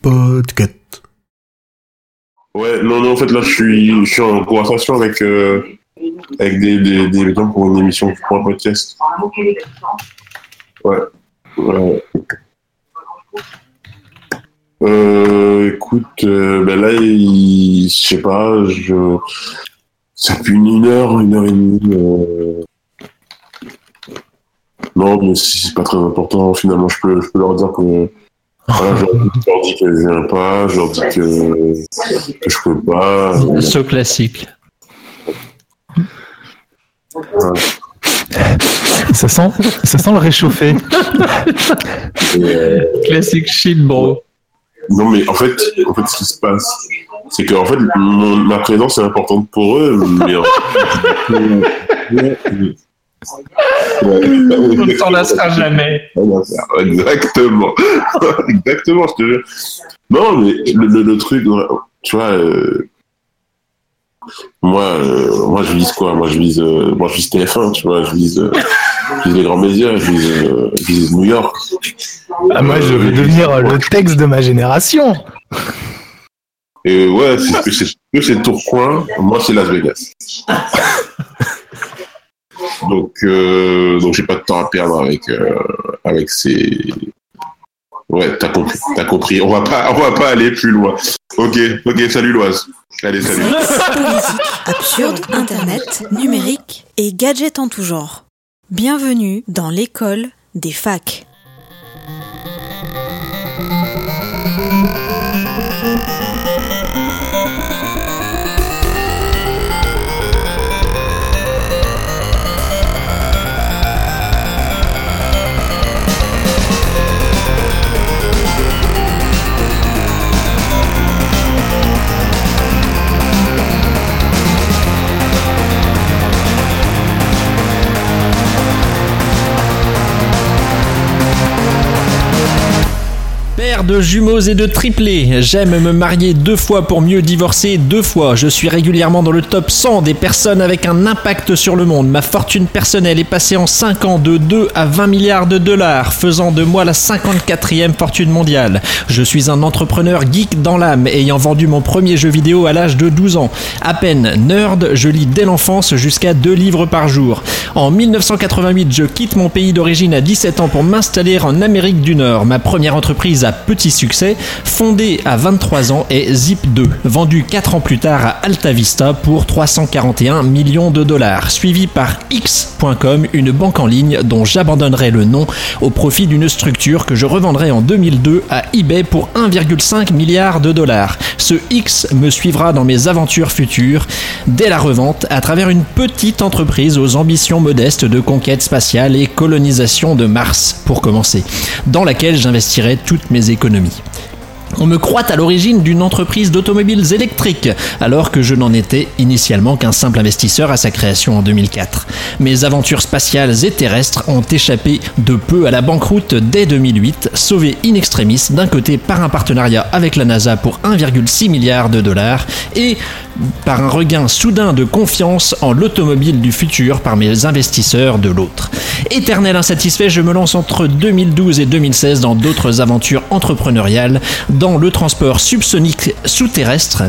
Podcast. Ouais, non, non, en fait, là, je suis, je suis en conversation avec, euh, avec des, des, des gens pour une émission, pour un podcast. Ouais. ouais. Euh, écoute, euh, ben là, je sais pas, je, ça fait une, une heure, une heure et demie. Non, mais si c'est pas très important, finalement, je peux, je peux leur dire que, voilà, je leur dis- que je viens pas, je leur dis que, que je peux pas. euh, Ce classique. Ça sent, ça sent le réchauffé. euh, Classique shit, bro. Non, mais en fait, en fait, ce qui se passe, c'est que en fait, mon- ma présence est importante pour eux, mais On ne s'en lassera jamais. Exactement, exactement, je te jure. Non, mais le, le- le truc, tu vois, euh, moi, euh, moi, je vise quoi? Moi, je vise, euh, moi, je vise TF1, tu vois, je vise, euh, je vise les grands médias, je vise, je vise New York. Ah, moi, je veux devenir le texte de ma génération. Et ouais, c'est que c'est que c'est Tourcoing, moi c'est Las Vegas. donc euh, donc j'ai pas de temps à perdre avec euh, avec ces Ouais, t'as compris, t'as compris. On va pas on va pas aller plus loin. OK, OK, salut Loise. Allez, salut. Absurde, internet, numérique et gadgets en tout genre. Bienvenue dans l'école des facs. Père de jumeaux et de triplés, j'aime me marier deux fois pour mieux divorcer deux fois. Je suis régulièrement dans le top 100 des personnes avec un impact sur le monde. Ma fortune personnelle est passée en 5 ans de 2 à 20 milliards de dollars, faisant de moi la 54e fortune mondiale. Je suis un entrepreneur geek dans l'âme, ayant vendu mon premier jeu vidéo à l'âge de 12 ans. À peine nerd, je lis dès l'enfance jusqu'à 2 livres par jour. En 1988, je quitte mon pays d'origine à 17 ans pour m'installer en Amérique du Nord. Ma première entreprise à petit succès, fondée à 23 ans, est Zip2, vendue 4 ans plus tard à Alta Vista pour 341 millions de dollars, suivi par X.com, une banque en ligne dont j'abandonnerai le nom au profit d'une structure que je revendrai en 2002 à eBay pour 1,5 milliard de dollars. Ce X me suivra dans mes aventures futures dès la revente à travers une petite entreprise aux ambitions modestes de conquête spatiale et colonisation de Mars, pour commencer, dans laquelle j'investirai toutes mes On me croit à l'origine d'une entreprise d'automobiles électriques, alors que je n'en étais initialement qu'un simple investisseur à sa création en 2004. Mes aventures spatiales et terrestres ont échappé de peu à la banqueroute dès 2008, sauvées in extremis d'un côté par un partenariat avec la NASA pour 1,6 milliard de dollars et par un regain soudain de confiance en l'automobile du futur par mes investisseurs de l'autre. Éternel insatisfait, je me lance entre 2012 et 2016 dans d'autres aventures entrepreneuriales, dans le transport subsonique sous-terrestre,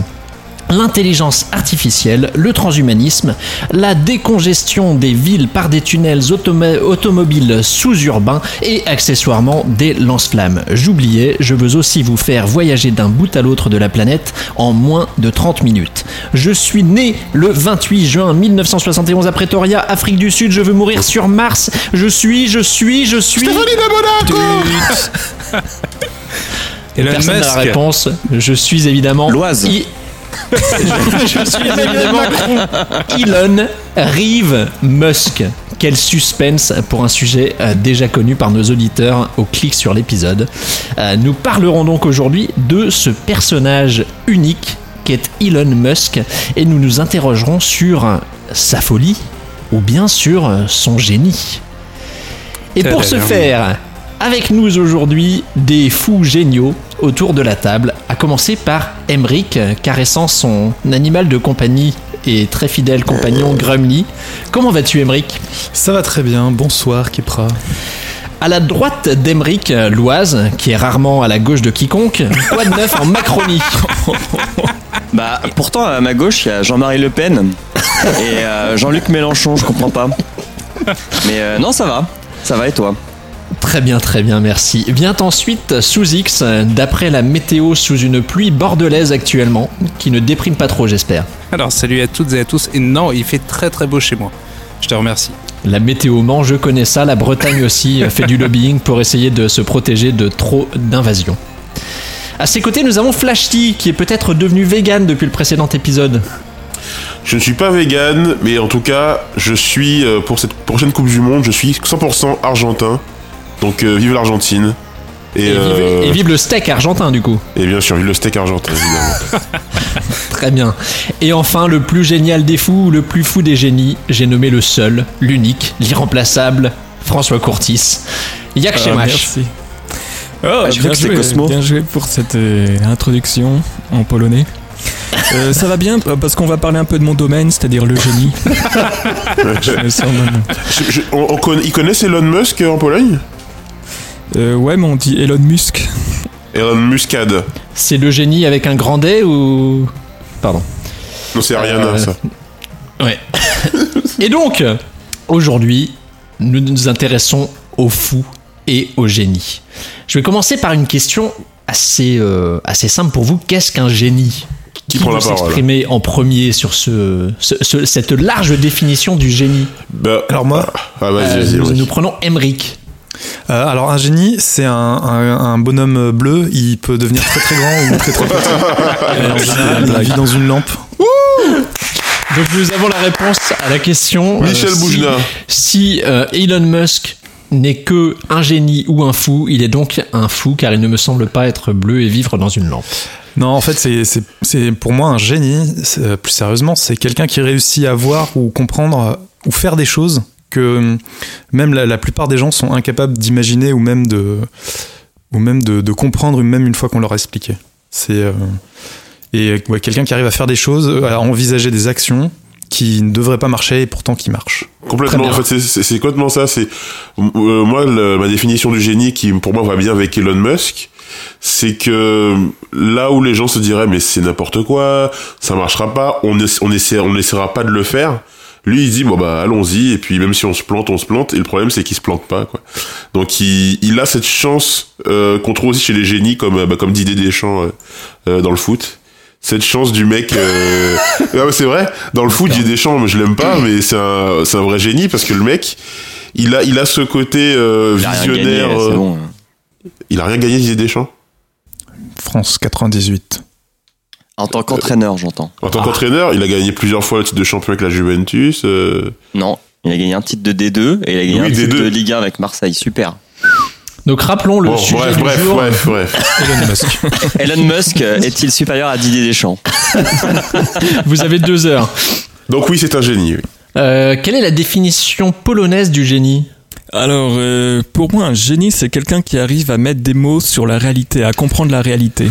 l'intelligence artificielle, le transhumanisme, la décongestion des villes par des tunnels automa- automobiles sous-urbains et accessoirement des lance-flammes. J'oubliais, je veux aussi vous faire voyager d'un bout à l'autre de la planète en moins de 30 minutes. Je suis né le 28 juin 1971 à Pretoria, Afrique du Sud, je veux mourir sur Mars. Je suis, je suis, je suis... Elon Personne n'a la réponse. Je suis évidemment. L'Oise. I- je, je suis évidemment Elon Rive Musk. Quel suspense pour un sujet euh, déjà connu par nos auditeurs au clic sur l'épisode. Euh, nous parlerons donc aujourd'hui de ce personnage unique qu'est Elon Musk et nous nous interrogerons sur sa folie ou bien sur son génie. Et pour ce faire, avec nous aujourd'hui, des fous géniaux autour de la table, à commencer par Emric, caressant son animal de compagnie et très fidèle compagnon Grumly. Comment vas-tu Emric? Ça va très bien. Bonsoir, Kipra. À la droite d'Emeric, euh, l'Oise, qui est rarement à la gauche de quiconque, quoi de neuf en Macronie Bah, pourtant, à ma gauche, il y a Jean-Marie Le Pen et euh, Jean-Luc Mélenchon, je comprends pas. Mais euh, non, ça va. Ça va et toi? Très bien, très bien, merci. Vient ensuite sous X, d'après la météo sous une pluie bordelaise actuellement, qui ne déprime pas trop, j'espère. Alors, salut à toutes et à tous. Et non, il fait très très beau chez moi. Je te remercie. La météo ment, je connais ça. La Bretagne aussi euh, fait du lobbying pour essayer de se protéger de trop d'invasions. À ses côtés, nous avons Flashty, qui est peut-être devenu vegan depuis le précédent épisode. Je ne suis pas vegan, mais en tout cas, je suis, euh, pour cette prochaine Coupe du Monde, je suis 100% argentin. Donc euh, vive l'Argentine. Et, Et, vive, euh, et vive le steak argentin, du coup. et bien sûr, vive le steak argentin, évidemment. Très bien. Et enfin, le plus génial des fous, le plus fou des génies, j'ai nommé le seul, l'unique, l'irremplaçable, François Courtis. Yak Ah, merci. Oh, Ah, bien, que joué, Cosmo. bien joué pour cette euh, introduction en polonais. Euh, ça va bien parce qu'on va parler un peu de mon domaine, c'est-à-dire le génie. Je me sens mal. Je- je- on- on connaît- ils connaissent Elon Musk en Pologne? Euh, ouais, mais on dit Elon Musk. Elon Muscade. C'est le génie avec un grand D ou. Pardon. Non, c'est Ariana, Euh, ça. Ouais. et donc, aujourd'hui, nous nous intéressons aux fous et aux génies. Je vais commencer par une question assez, euh, assez simple pour vous. Qu'est-ce qu'un génie? Qui prend la veut parole? s'exprimer en premier sur ce, ce- ce- cette large définition du génie? Bah, Alors moi, ah, vas-y, Euh, vas-y. nous, vas-y. nous prenons Emric. Euh, alors un génie, c'est un, un- un bonhomme bleu. Il peut devenir très très grand ou très très petit. Et en général, il vit dans une lampe. Donc nous avons la réponse à la question. euh, Michel si- Boujna. Si euh, Elon Musk n'est que un génie ou un fou, il est donc un fou car il ne me semble pas être bleu et vivre dans une lampe. Non, en fait, c'est- c'est c'est pour moi un génie. euh, Plus sérieusement, c'est quelqu'un qui réussit à voir ou comprendre euh, ou faire des choses que euh, même la, la plupart des gens sont incapables d'imaginer ou même de ou même de, de comprendre même une fois qu'on leur a expliqué. C'est euh, et ouais, quelqu'un qui arrive à faire des choses, à envisager des actions qui ne devraient pas marcher et pourtant qui marchent. Complètement. En fait, c'est- complètement ça. C'est euh, moi le- ma définition du génie qui pour moi va bien avec Elon Musk, c'est que là où les gens se diraient mais c'est n'importe quoi, ça marchera pas, on on essaie on essaiera pas de le faire. Lui, il dit bon bah allons-y et puis même si on se plante, on se plante. Et le problème c'est qu'il se plante pas quoi. Donc il, il a cette chance euh, qu'on trouve aussi chez les génies comme euh, bah, comme Didier Deschamps euh, euh, dans le foot. Cette chance du mec, euh... non, mais c'est vrai. Dans le foot, Didier Deschamps, moi, je l'aime pas, mais c'est un, c'est un vrai génie parce que le mec, il a, il a ce côté euh, Il a rien visionnaire. gagné, euh, bon. Il a rien gagné, Didier Deschamps? France 98. En tant qu'entraîneur, j'entends. En tant qu'entraîneur, il a gagné plusieurs fois le titre de champion avec la Juventus. euh, Non, il a gagné un titre de D2 et il a gagné Oui, un titre D2. de Ligue 1 avec Marseille. Super. Donc rappelons le bon, sujet bref, du bref, jour. bref, bref. Elon Musk. Elon Musk euh, est-il supérieur à Didier Deschamps Vous avez deux heures. Donc oui, c'est un génie. oui. Euh, quelle est la définition polonaise du génie? Alors, euh, pour moi, un génie, c'est quelqu'un qui arrive à mettre des mots sur la réalité, à comprendre la réalité.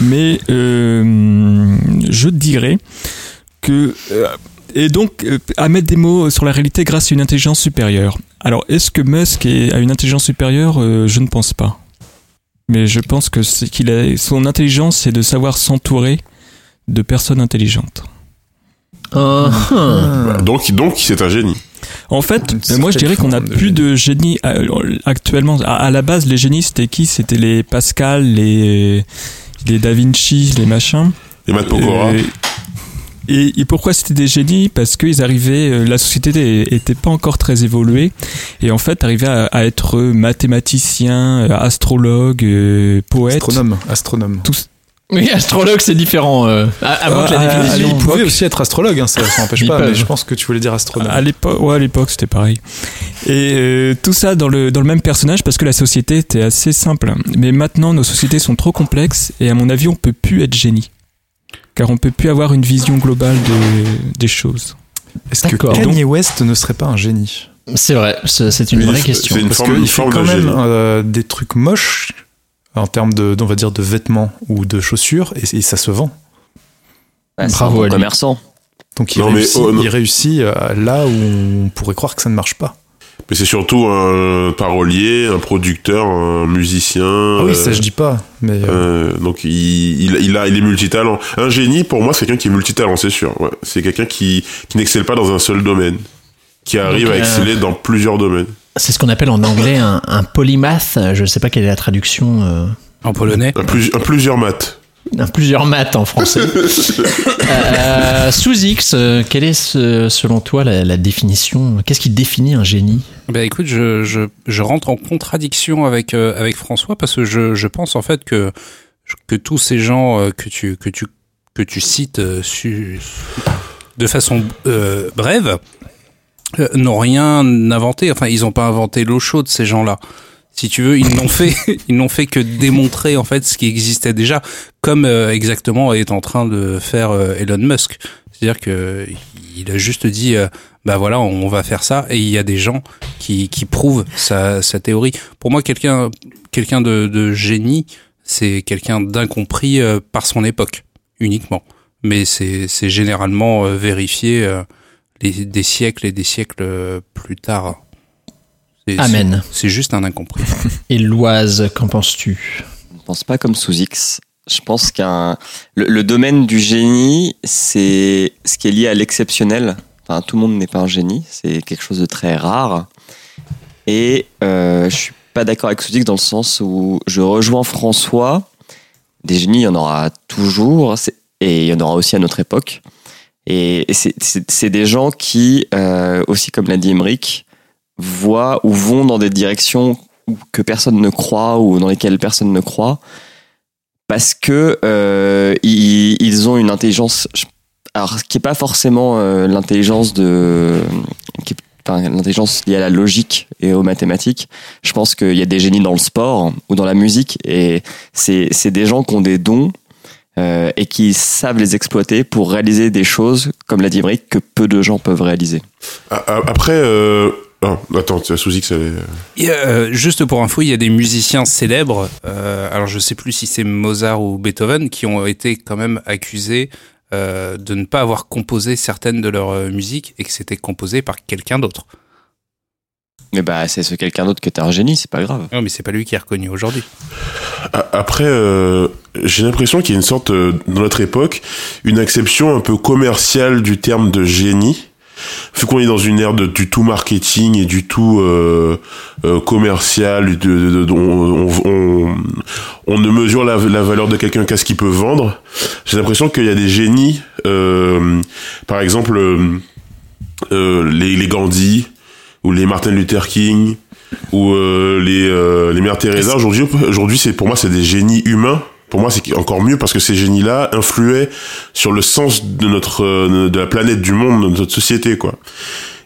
Mais euh, je dirais que... euh, et donc, euh, à mettre des mots sur la réalité grâce à une intelligence supérieure. Alors, est-ce que Musk est- a une intelligence supérieure? Euh, Je ne pense pas. Mais je pense que c'est qu'il a son intelligence, c'est de savoir s'entourer de personnes intelligentes. Un- Bah, donc, donc, c'est un génie. En fait, euh, moi je dirais qu'on a de plus génie. de génies euh, actuellement. À, à la base, les génies c'était qui? C'était les Pascal, les les Da Vinci, les machins. Et Matt Pokora. Euh, et, et pourquoi c'était des génies? Parce qu'ils arrivaient, euh, la société était pas encore très évoluée, et en fait arrivaient à, à être mathématiciens, euh, astrologues, poètes. Astronome. Astronome. Oui, astrologue, c'est différent. euh, avant que la à définition. Il pouvait aussi être astrologue, hein, ça ça n'empêche pas, mais je pense que tu voulais dire astronome. À l'époque, ouais, à l'époque, c'était pareil. Et euh, tout ça dans le dans le même personnage parce que la société était assez simple. Mais maintenant, nos sociétés sont trop complexes et à mon avis, on peut plus être génie, car on peut plus avoir une vision globale de, des choses. Est-ce que. Kanye West ne serait pas un génie? C'est vrai, c'est une Mais vraie question. une Parce qu'il fait forme quand de même euh, des trucs moches en termes de, on va dire, de vêtements ou de chaussures, et, et ça se vend. Ouais, C'est un Bravo bon à commerçant. Donc il Non, mais, réussit, oh, non. il réussit euh, là où on pourrait croire que ça ne marche pas. Mais c'est surtout un parolier, un producteur, un musicien. Ah oui, ça euh, je dis pas. Mais euh, euh, donc il, il, il a, il est multitalent. Un génie, pour moi, c'est quelqu'un qui est multitalent, c'est sûr. Ouais. C'est quelqu'un qui, qui n'excelle pas dans un seul domaine, qui arrive Donc, à euh, exceller dans plusieurs domaines. C'est ce qu'on appelle en anglais un, un polymath. Je ne sais pas quelle est la traduction. euh, En polonais. Un, plus, un plusieurs maths. un plusieurs maths en français. Euh, sous X, euh, quelle est ce- selon toi la, la définition? Qu'est-ce qui définit un génie? Bah écoute, je, je, je rentre en contradiction avec, euh, avec François parce que je, je pense en fait que, que tous ces gens euh, que, tu, que, tu, que tu cites euh, su- de façon euh, brève euh, n'ont rien inventé. Enfin, ils n'ont pas inventé l'eau chaude, ces gens-là. Si tu veux, ils n'ont fait, ils n'ont fait que démontrer en fait ce qui existait déjà, comme euh, exactement est en train de faire euh, Elon Musk. C'est-à-dire que il a juste dit, euh, bah voilà, on va faire ça, et il y a des gens qui, qui prouvent sa, sa théorie. Pour moi, quelqu'un, quelqu'un de, de génie, c'est quelqu'un d'incompris euh, par son époque uniquement. Mais c'est, généralement vérifié les, des siècles et des siècles euh, plus tard. C'est- Amen. C'est, juste un incompris. Et Loise, qu'en penses-tu? Je pense pas comme sous X. Je pense qu'un le, le domaine du génie, c'est ce qui est lié à l'exceptionnel. Enfin, tout le monde n'est pas un génie, c'est quelque chose de très rare. Et euh, je suis pas d'accord avec sous X dans le sens où je rejoins François. Des génies, il y en aura toujours, et il y en aura aussi à notre époque. Et et c'est- des gens qui, euh, aussi comme l'a dit Emmerich, voient ou vont dans des directions que personne ne croit ou dans lesquelles personne ne croit parce que euh, ils, ils ont une intelligence alors qui est pas forcément euh, l'intelligence de enfin, l'intelligence liée à la logique et aux mathématiques. Je pense qu'il y a des génies dans le sport ou dans la musique et c'est c'est des gens qui ont des dons euh, et qui savent les exploiter pour réaliser des choses comme l'a dit Emmerich que peu de gens peuvent réaliser A- a- Après, euh... ah, attends, sous X, elle est- Et, euh, juste pour info, il y a des musiciens célèbres, euh, alors je sais plus si c'est Mozart ou Beethoven, qui ont été quand même accusés euh, de ne pas avoir composé certaines de leurs euh, musiques et que c'était composé par quelqu'un d'autre. Mais bah c'est ce quelqu'un d'autre que t'es un génie c'est pas grave Non, mais c'est pas lui qui est reconnu aujourd'hui. Après, euh, j'ai l'impression qu'il y a une sorte, euh, dans notre époque, une acception un peu commerciale du terme de génie. Vu qu'on est dans une ère de, du tout marketing et du tout euh, euh, commercial, de, de- de- on, on- on- on ne mesure la, la valeur de quelqu'un qu'à ce qu'il peut vendre. J'ai l'impression qu'il y a des génies, euh, par exemple les, les Gandhi ou les Martin Luther King ou euh, les euh, les Mères Teresa. Aujourd'hui aujourd'hui c'est pour moi c'est des génies humains. Pour moi c'est encore mieux parce que ces génies là influaient sur le sens de notre euh, de la planète du monde de notre société quoi.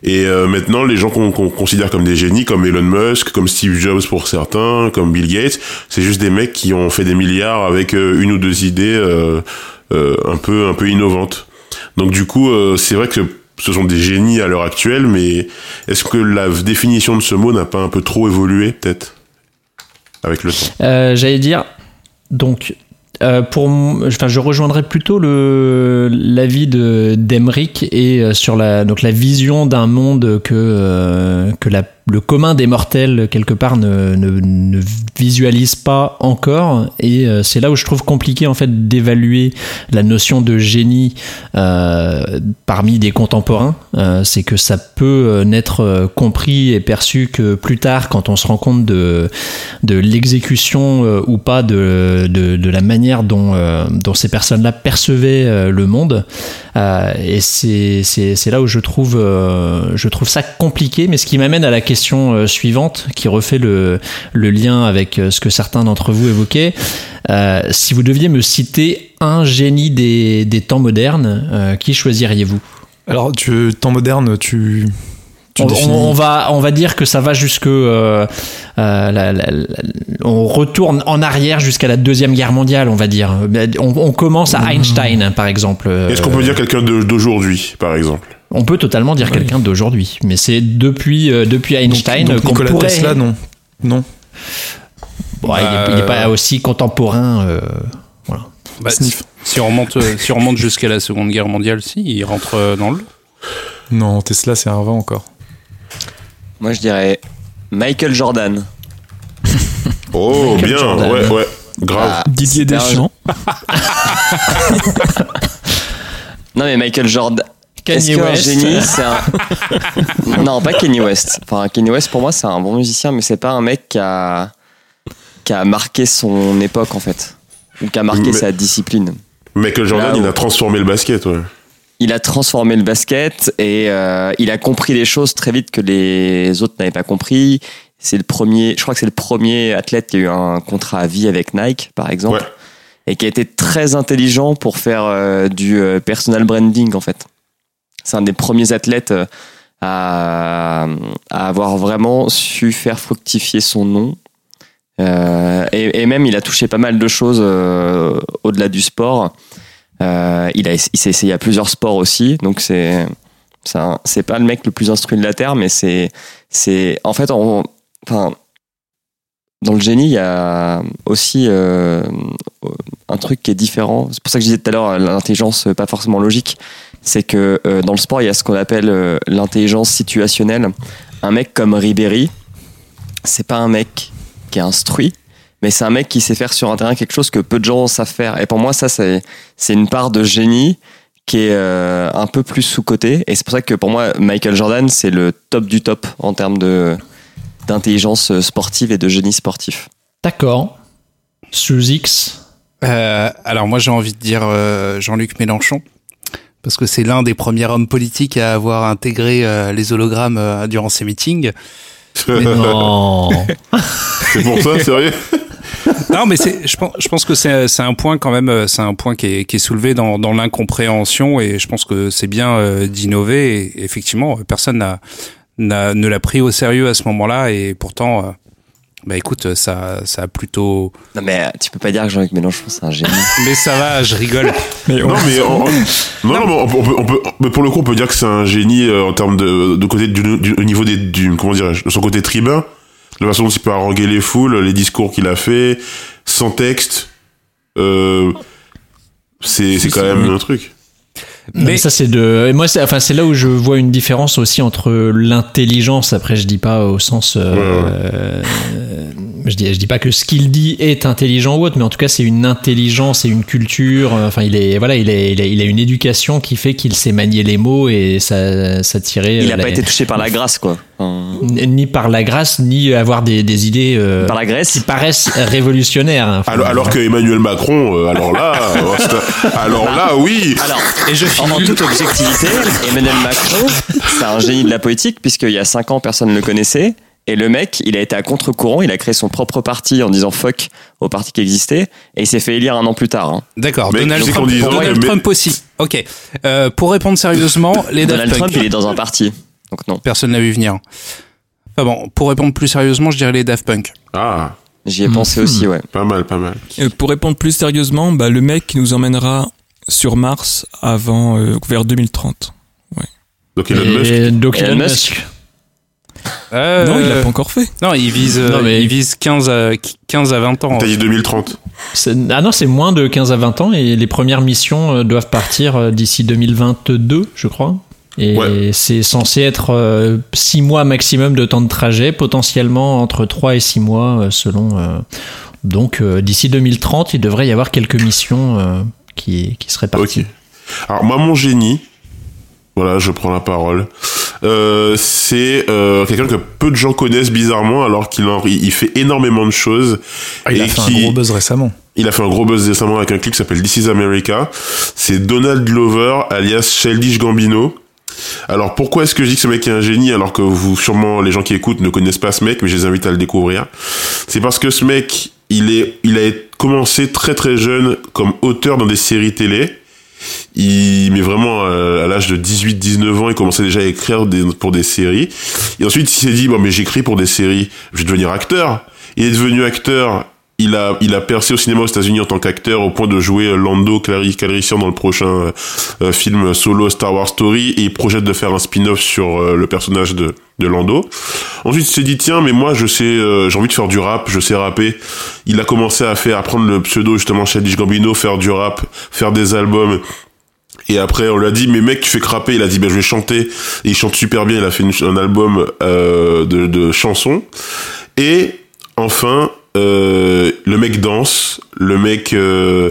Et euh, maintenant les gens qu'on considère comme des génies comme Elon Musk comme Steve Jobs pour certains comme Bill Gates c'est juste des mecs qui ont fait des milliards avec euh, une ou deux idées euh, euh, un peu un peu innovantes. Donc du coup euh, c'est vrai que ce sont des génies à l'heure actuelle, mais est-ce que la définition de ce mot n'a pas un peu trop évolué, peut-être, avec le temps? Euh, J'allais dire, donc, euh, pour, enfin, je rejoindrais plutôt l'avis de d'Emeric et euh, sur la donc la vision d'un monde que que la, le commun des mortels quelque part ne, visualise pas encore. Et euh, c'est là où je trouve compliqué en fait d'évaluer la notion de génie euh, parmi des contemporains. Euh, c'est que ça peut n'être compris et perçu que plus tard quand on se rend compte de l'exécution ou pas de, la manière dont, dont ces personnes-là percevaient euh, le monde. Et c'est là où je trouve, je trouve ça compliqué, mais ce qui m'amène à la question euh, suivante, qui refait le, le lien avec euh, ce que certains d'entre vous évoquaient. Euh, si vous deviez me citer un génie des, des temps modernes, euh, qui choisiriez-vous? Alors, tu, temps moderne, tu. on, va, on va dire que ça va jusque. euh, euh, la- la- la- on retourne en arrière jusqu'à la Deuxième Guerre mondiale, on va dire. On, on commence à Einstein, hein, par exemple. Est-ce qu'on peut dire quelqu'un d'aujourd'hui, par exemple? On peut totalement dire quelqu'un d'aujourd'hui. Mais c'est depuis, euh, depuis Einstein donc, qu'on Nicolas pourrait. Tesla, non. Non. Bon, il est- Bah, il n'est pas aussi contemporain. euh, voilà. Bah, Sniff. si on remonte, euh, si on remonte jusqu'à la Seconde Guerre mondiale, si, il rentre euh, dans le. Non, Tesla, c'est un 20 encore. Moi, je dirais Michael Jordan. Oh, Michael bien, Jordan. ouais, ouais, grave. Ah, Didier un- Deschamps. Non, mais Michael Jordan. Kanye qu'un West? génie, c'est un. non, pas Kanye West. Enfin, Kanye West, pour moi, c'est un bon musicien, mais c'est pas un mec qui a, qui a marqué son époque, en fait. Ou qui a marqué Mais- sa discipline. Michael Jordan, Là où- il a transformé le basket, ouais. Il a transformé le basket et euh, il a compris des choses très vite que les autres n'avaient pas compris. C'est le premier, je crois que c'est le premier athlète qui a eu un contrat à vie avec Nike, par exemple, Ouais. et qui a été très intelligent pour faire euh, du euh, personal branding, en fait. C'est un des premiers athlètes euh, à, avoir vraiment su faire fructifier son nom. Euh, et, même, il a touché pas mal de choses euh, au-delà du sport. Il a, il s'est essayé à plusieurs sports aussi, donc c'est, c'est, pas le mec le plus instruit de la terre, mais c'est, c'est, en fait, on, enfin, dans le génie, il y a aussi un truc qui est différent. C'est pour ça que je disais tout à l'heure l'intelligence pas forcément logique. C'est que euh, dans le sport, il y a ce qu'on appelle euh, l'intelligence situationnelle. Un mec comme Ribéry, c'est pas un mec qui est instruit, mais c'est un mec qui sait faire sur un terrain quelque chose que peu de gens savent faire. Et pour moi, ça, c'est, c'est une part de génie qui est euh, un peu plus sous-côté. Et c'est pour ça que pour moi, Michael Jordan, c'est le top du top en termes de, d'intelligence sportive et de génie sportif. D'accord. Sous X. Euh, alors moi j'ai envie de dire euh, Jean-Luc Mélenchon parce que c'est l'un des premiers hommes politiques à avoir intégré euh, les hologrammes euh, durant ses meetings. Non. C'est pour ça, sérieux Non, mais c'est, je pense, je pense que c'est, c'est un point quand même, euh, c'est un point qui est, qui est soulevé dans, dans l'incompréhension et je pense que c'est bien euh, d'innover. Et effectivement, personne n'a, n'a, ne l'a pris au sérieux à ce moment-là et pourtant, euh, bah écoute, ça, ça a plutôt. Non, mais tu peux pas dire que Jean-Luc Mélenchon, c'est un génie. Mais ça va, je rigole. Mais Non, mais, non, non, mais on peut, on peut- on peut- mais pour le coup, on peut dire que c'est un génie euh, en termes de, de côté du, du- au niveau des, du, comment dirais-je, de son côté tribun, la façon dont il peut haranguer les foules, les discours qu'il a fait, sans texte, euh, c'est, c'est quand même un truc. Mais Mais- ça c'est de et moi c'est enfin c'est là où je vois une différence aussi entre l'intelligence après je dis pas au sens euh, euh, je dis je dis pas que ce qu'il dit est intelligent ou autre mais en tout cas c'est une intelligence et une culture euh, enfin il est voilà il est il a, il a une éducation qui fait qu'il sait manier les mots et ça ça tirait Il euh, a la- pas été touché par la grâce, quoi. Enfin, ni par la grâce ni avoir des, des idées euh, par la qui Grèce. paraissent révolutionnaires Enfin, Alors, alors que Emmanuel Macron, euh, alors là, alors là, oui. Alors, Et je en, en toute objectivité, Emmanuel Macron, c'est un génie de la politique, puisqu'il y a 5 ans, personne ne le connaissait. Et le mec, il a été à contre-courant, il a créé son propre parti en disant fuck au parti qui existait, et il s'est fait élire un an plus tard. hein. D'accord, Mais Donald Trump, Donald Trump aussi. Ok. Euh, pour répondre sérieusement, les Donald. Trump, il est dans un parti. Donc non, Personne l'a vu venir. Enfin bon, pour répondre plus sérieusement, je dirais les Daft Punk. Ah, j'y ai pensé aussi, ouais. pas mal, pas mal. Euh, pour répondre plus sérieusement, bah, le mec nous emmènera sur Mars avant euh, vers 2030. Donc Elon et Musk. donc Elon Elon Musk. Musk. Euh, Non, il l'a pas encore fait. Non, il vise, euh, Non, mais- il vise 15 à, 15 à 20 ans. T'as dit 2030. C'est- Ah non, c'est moins de 15 à 20 ans et les premières missions euh, doivent partir euh, d'ici 2022, je crois. Et Ouais. c'est censé être 6 mois maximum de temps de trajet, potentiellement entre 3 et 6 mois euh, selon. euh, Donc euh, d'ici 2030, il devrait y avoir quelques missions euh, qui, qui seraient parties. Ok. Alors moi, mon génie, voilà, je prends la parole. Euh, c'est euh, quelqu'un que peu de gens connaissent bizarrement, alors qu'il en- il fait énormément de choses. Ah, il a fait qui- un gros buzz récemment. Il a fait un gros buzz récemment avec un clip qui s'appelle This is America. C'est Donald Glover, alias Childish Gambino. Alors pourquoi est-ce que je dis que ce mec est un génie alors que vous, sûrement les gens qui écoutent ne connaissent pas ce mec, mais je les invite à le découvrir? C'est parce que ce mec, il est, il a commencé très très jeune comme auteur dans des séries télé. Il, mais vraiment euh, à l'âge de 18-19 ans, il commençait déjà à écrire pour des séries. Et ensuite, il s'est dit bon mais j'écris pour des séries, je vais devenir acteur. Il est devenu acteur. Il a, il a percé au cinéma aux États-Unis en tant qu'acteur au point de jouer euh, Lando Calrissian dans le prochain euh, euh, film solo Star Wars Story et il projette de faire un spin-off sur le personnage de, de Lando. Ensuite, il s'est dit tiens, mais moi je sais, j'ai envie de faire du rap, je sais rapper. Il a commencé à faire, à prendre le pseudo justement Childish Gambino, faire du rap, faire des albums. Et après, on lui a dit, mais mec, tu fais crapper. Il a dit, ben, je vais chanter. Et il chante super bien. Il a fait un album de, de chansons. Et enfin, le mec danse. Le mec, euh,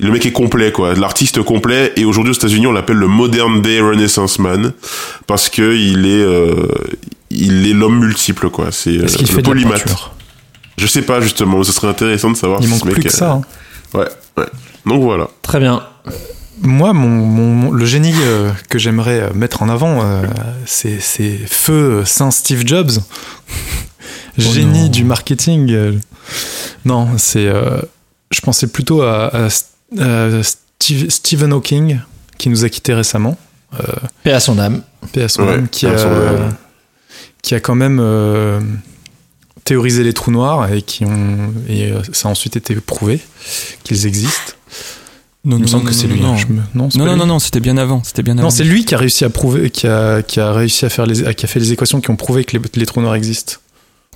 le mec est complet, quoi. L'artiste complet. Et aujourd'hui, aux États-Unis, on l'appelle le Modern Day Renaissance Man parce que il est, euh, il est l'homme multiple, quoi. C'est euh, Est-ce qu'il le fait de la polymath. Je sais pas justement. Ce serait intéressant de savoir. Il si manque ce mec, plus que euh, ça. hein. Ouais, ouais. Donc voilà. Très bien. Moi, mon, mon- mon- le génie euh, que j'aimerais euh, mettre en avant, euh, c'est feu Saint Steve Jobs. génie non. du marketing. Euh. Non, c'est. euh, je pensais plutôt à, à S- à Steve- Stephen Hawking, qui nous a quittés récemment. Paix à son âme. paix à son Ouais, âme, qui, a, âme. qui a quand même euh, théorisé les trous noirs et qui ont et euh, ça a ensuite été prouvé qu'ils existent. Non, Il me non, semble non, que c'est lui. Non, hein, je me- non, non, non, lui. non, non, c'était bien avant. C'était bien avant. Non, c'est lui qui a réussi à prouver, qui a, qui a réussi à faire les, qui a fait les équations qui ont prouvé que les, les trous noirs existent.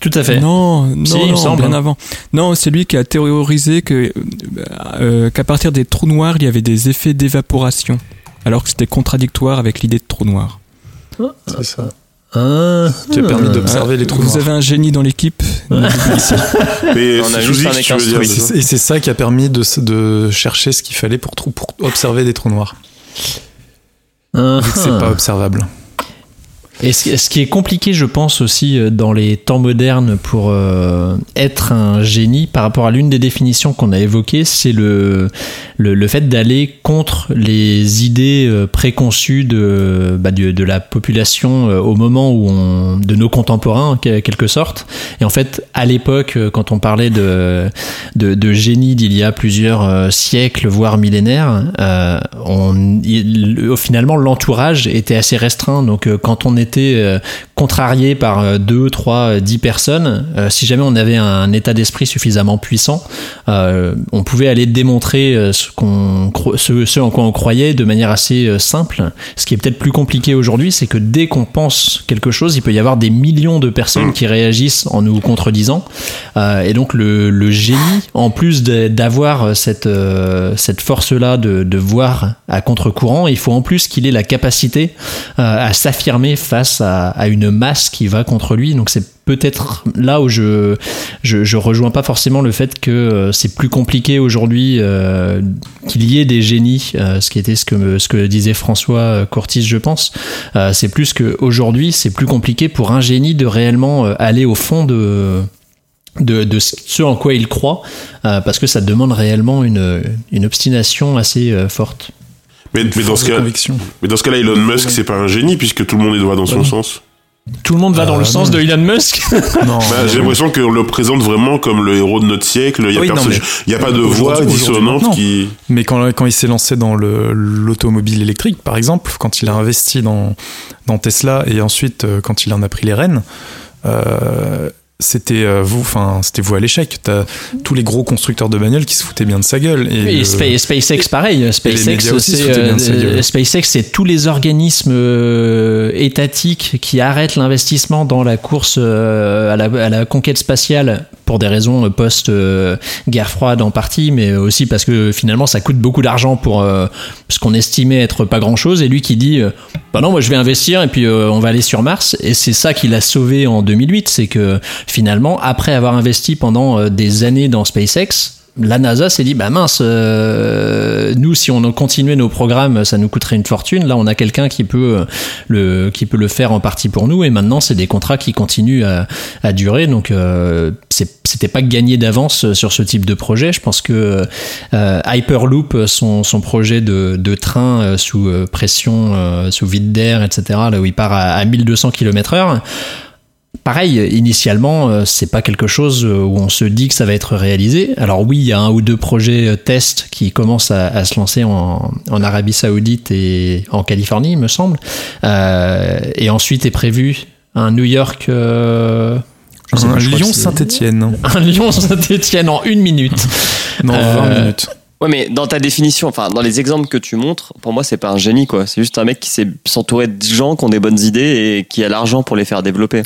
Tout à fait. Non, non, Si, non, semble, bien hein. avant. Non, c'est lui qui a théorisé que euh, qu'à partir des trous noirs, il y avait des effets d'évaporation, alors que c'était contradictoire avec l'idée de trous noirs. C'est ça. Ah. Qui a permis d'observer les trous Vous noirs. avez un génie dans l'équipe tu. Et c'est ça qui a permis de, chercher ce qu'il fallait pour, trou- pour observer des trous noirs, Ah. vu que c'est pas observable. Et ce, qui est compliqué, je pense aussi euh, dans les temps modernes pour euh, être un génie, par rapport à l'une des définitions qu'on a évoquées, c'est le, le, fait d'aller contre les idées euh, préconçues de, bah, de, la population au moment où on, de nos contemporains, en quel- quelque sorte. Et en fait, à l'époque, quand on parlait de, de, génie d'il y a plusieurs siècles, voire millénaires, euh, finalement l'entourage était assez restreint. Donc quand on était euh, contrarié par euh, deux, trois, euh, dix personnes, euh, si jamais on avait un état d'esprit suffisamment puissant, euh, on pouvait aller démontrer ce, en quoi on croyait de manière assez simple. Ce qui est peut-être plus compliqué aujourd'hui, c'est que dès qu'on pense quelque chose, il peut y avoir des millions de personnes qui réagissent en nous contredisant. Et donc le, génie, en plus d'avoir cette, cette force-là de, de voir à contre-courant, il faut en plus qu'il ait la capacité à s'affirmer face à, une masse qui va contre lui. Donc c'est peut-être là où je, je rejoins pas forcément le fait que euh, c'est plus compliqué aujourd'hui euh, qu'il y ait des génies, euh, ce qui était ce que ce que disait François Courtis, je pense. C'est plus que aujourd'hui c'est plus compliqué pour un génie de réellement aller au fond de de, ce en quoi il croit, parce que ça demande réellement une, une obstination assez forte. Mais, mais dans ce cas, mais dans ce cas-là, Elon Musk, c'est pas un génie puisque tout le monde est droit dans son sens. Tout le monde va dans Euh, le sens non. de Elon Musk. Non, Bah, j'ai l'impression qu'on le présente vraiment comme le héros de notre siècle. Il y a, Oui, personne- mais il y a pas de voix dissonante qui. Mais quand, quand il s'est lancé dans le- l'automobile électrique, par exemple, quand il a investi dans, dans Tesla et ensuite euh, quand il en a pris les rênes, euh, c'était euh, vous, enfin c'était vous à l'échec. T'as tous les gros constructeurs de bagnoles qui se foutaient bien de sa gueule. Et, Et le- Spa- SpaceX, pareil. SpaceX, c'est euh. SpaceX, c'est tous les organismes euh, étatiques qui arrêtent l'investissement dans la course à, la, à la conquête spatiale pour des raisons post-guerre froide en partie, mais aussi parce que finalement ça coûte beaucoup d'argent pour ce qu'on estimait être pas grand-chose. Et lui qui dit, bah non, moi je vais investir et puis on va aller sur Mars. Et c'est ça qui l'a sauvé en 2008, c'est que finalement, après avoir investi pendant euh, des années dans SpaceX, la NASA s'est dit bah mince euh, nous si on continuait nos programmes ça nous coûterait une fortune. Là on a quelqu'un qui peut euh, le qui peut le faire en partie pour nous. Et maintenant c'est des contrats qui continuent à, à durer. Donc euh, c'était pas gagné d'avance sur ce type de projet. Je pense que euh, Hyperloop son, son projet de, de train euh, sous pression sous vide d'air etc là où il part à, à 1200 km heure Pareil, initialement, euh, c'est pas quelque chose euh, où on se dit que ça va être réalisé. Alors oui, il y a un ou deux projets euh, tests qui commencent à, à se lancer en, en Arabie Saoudite et en Californie, il me semble. Euh, et ensuite est prévu un New York. euh, un pas, je crois que Lyon c'est- Saint-Étienne. Un Lyon Saint-Étienne en une minute. Non, Euh, 20 minutes. Ouais, mais dans ta définition, enfin, dans les exemples que tu montres, pour moi, c'est pas un génie, quoi. C'est juste un mec qui sait s'entourer de gens qui ont des bonnes idées et qui a l'argent pour les faire développer.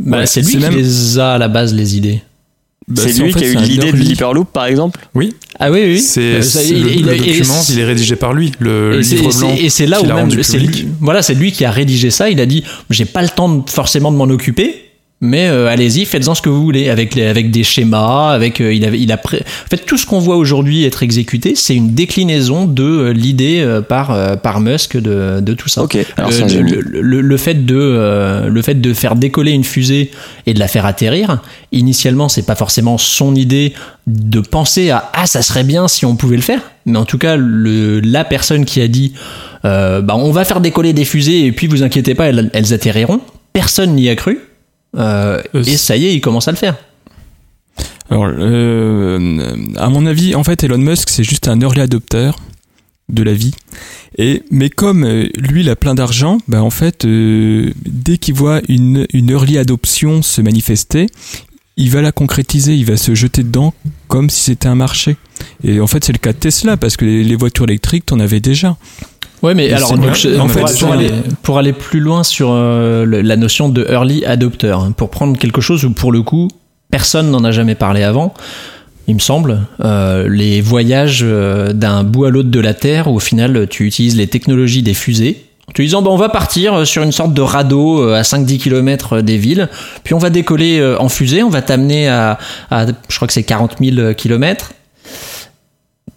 Bah, Ouais, c'est lui qui même- les a à la base les idées. Bah, c'est en lui fait, qui a eu l'idée de l'Hyperloop, par exemple? Oui. Ah oui, oui. C'est il- le, il- le il- document, et- il est rédigé par lui, le Et livre et c'est- blanc. Et c'est là où même c'est lui, voilà, c'est lui qui a rédigé ça. Il a dit, j'ai pas le temps de- forcément de m'en occuper. Mais euh, allez-y, faites-en ce que vous voulez avec les, avec des schémas, avec euh, il a pré- en fait tout ce qu'on voit aujourd'hui être exécuté, c'est une déclinaison de euh, l'idée euh, par euh, par Musk de, de tout ça. Ok, alors le, le- le- le- le fait de euh, le fait de faire décoller une fusée et de la faire atterrir, initialement c'est pas forcément son idée de penser à ah ça serait bien si on pouvait le faire, mais en tout cas le, la personne qui a dit euh, bah on va faire décoller des fusées et puis vous inquiétez pas elles, elles atterriront, personne n'y a cru euh, Euh, et ça y est il commence à le faire. Alors, euh, à mon avis, en fait, Elon Musk, c'est juste un early adopter de la vie. Et, mais comme euh, lui, il a plein d'argent, bah, en fait, euh, dès qu'il voit une, une early adoption se manifester, il va la concrétiser, il va se jeter dedans comme si c'était un marché. Et en fait, c'est le cas de Tesla, parce que les, les voitures électriques, t'en avais déjà. Ouais, mais Mais alors donc, je- en fait, pour aller, pour aller plus loin sur euh, le- la notion de early adopter, hein, pour prendre quelque chose où pour le coup personne n'en a jamais parlé avant, il me semble, euh, les voyages euh, d'un bout à l'autre de la Terre, où au final tu utilises les technologies des fusées. En te disant, bah, on va partir sur une sorte de radeau à 5-10 km des villes, puis on va décoller en fusée, on va t'amener à, à, je crois que c'est 40 000 km,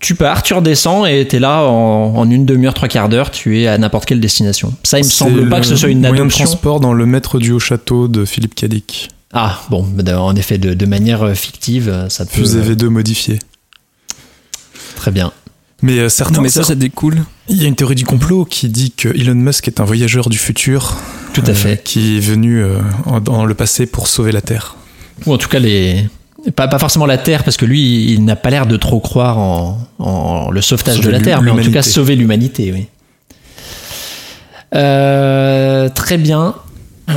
tu pars, tu redescends et t'es là en, en une demi-heure, trois quarts d'heure, tu es à n'importe quelle destination. Ça, il me semble pas que ce soit une moyen de adoption. transport dans le maître du haut château de Philippe Cadic. Ah, bon, bah, en effet, de, de manière euh, fictive, euh, ça peut. Fusée V2 modifiée. Très bien. Mais euh, certains, Non, mais ça, ça découle. il y a une théorie du complot qui dit que Elon Musk est un voyageur du futur. Tout à euh, fait. Qui est venu euh, en- dans le passé pour sauver la Terre. Ou en tout cas, les. Pas, pas forcément la Terre, parce que lui, il n'a pas l'air de trop croire en, en le sauvetage Sauver de la Terre, mais en tout cas sauver l'humanité, oui. Euh, très bien.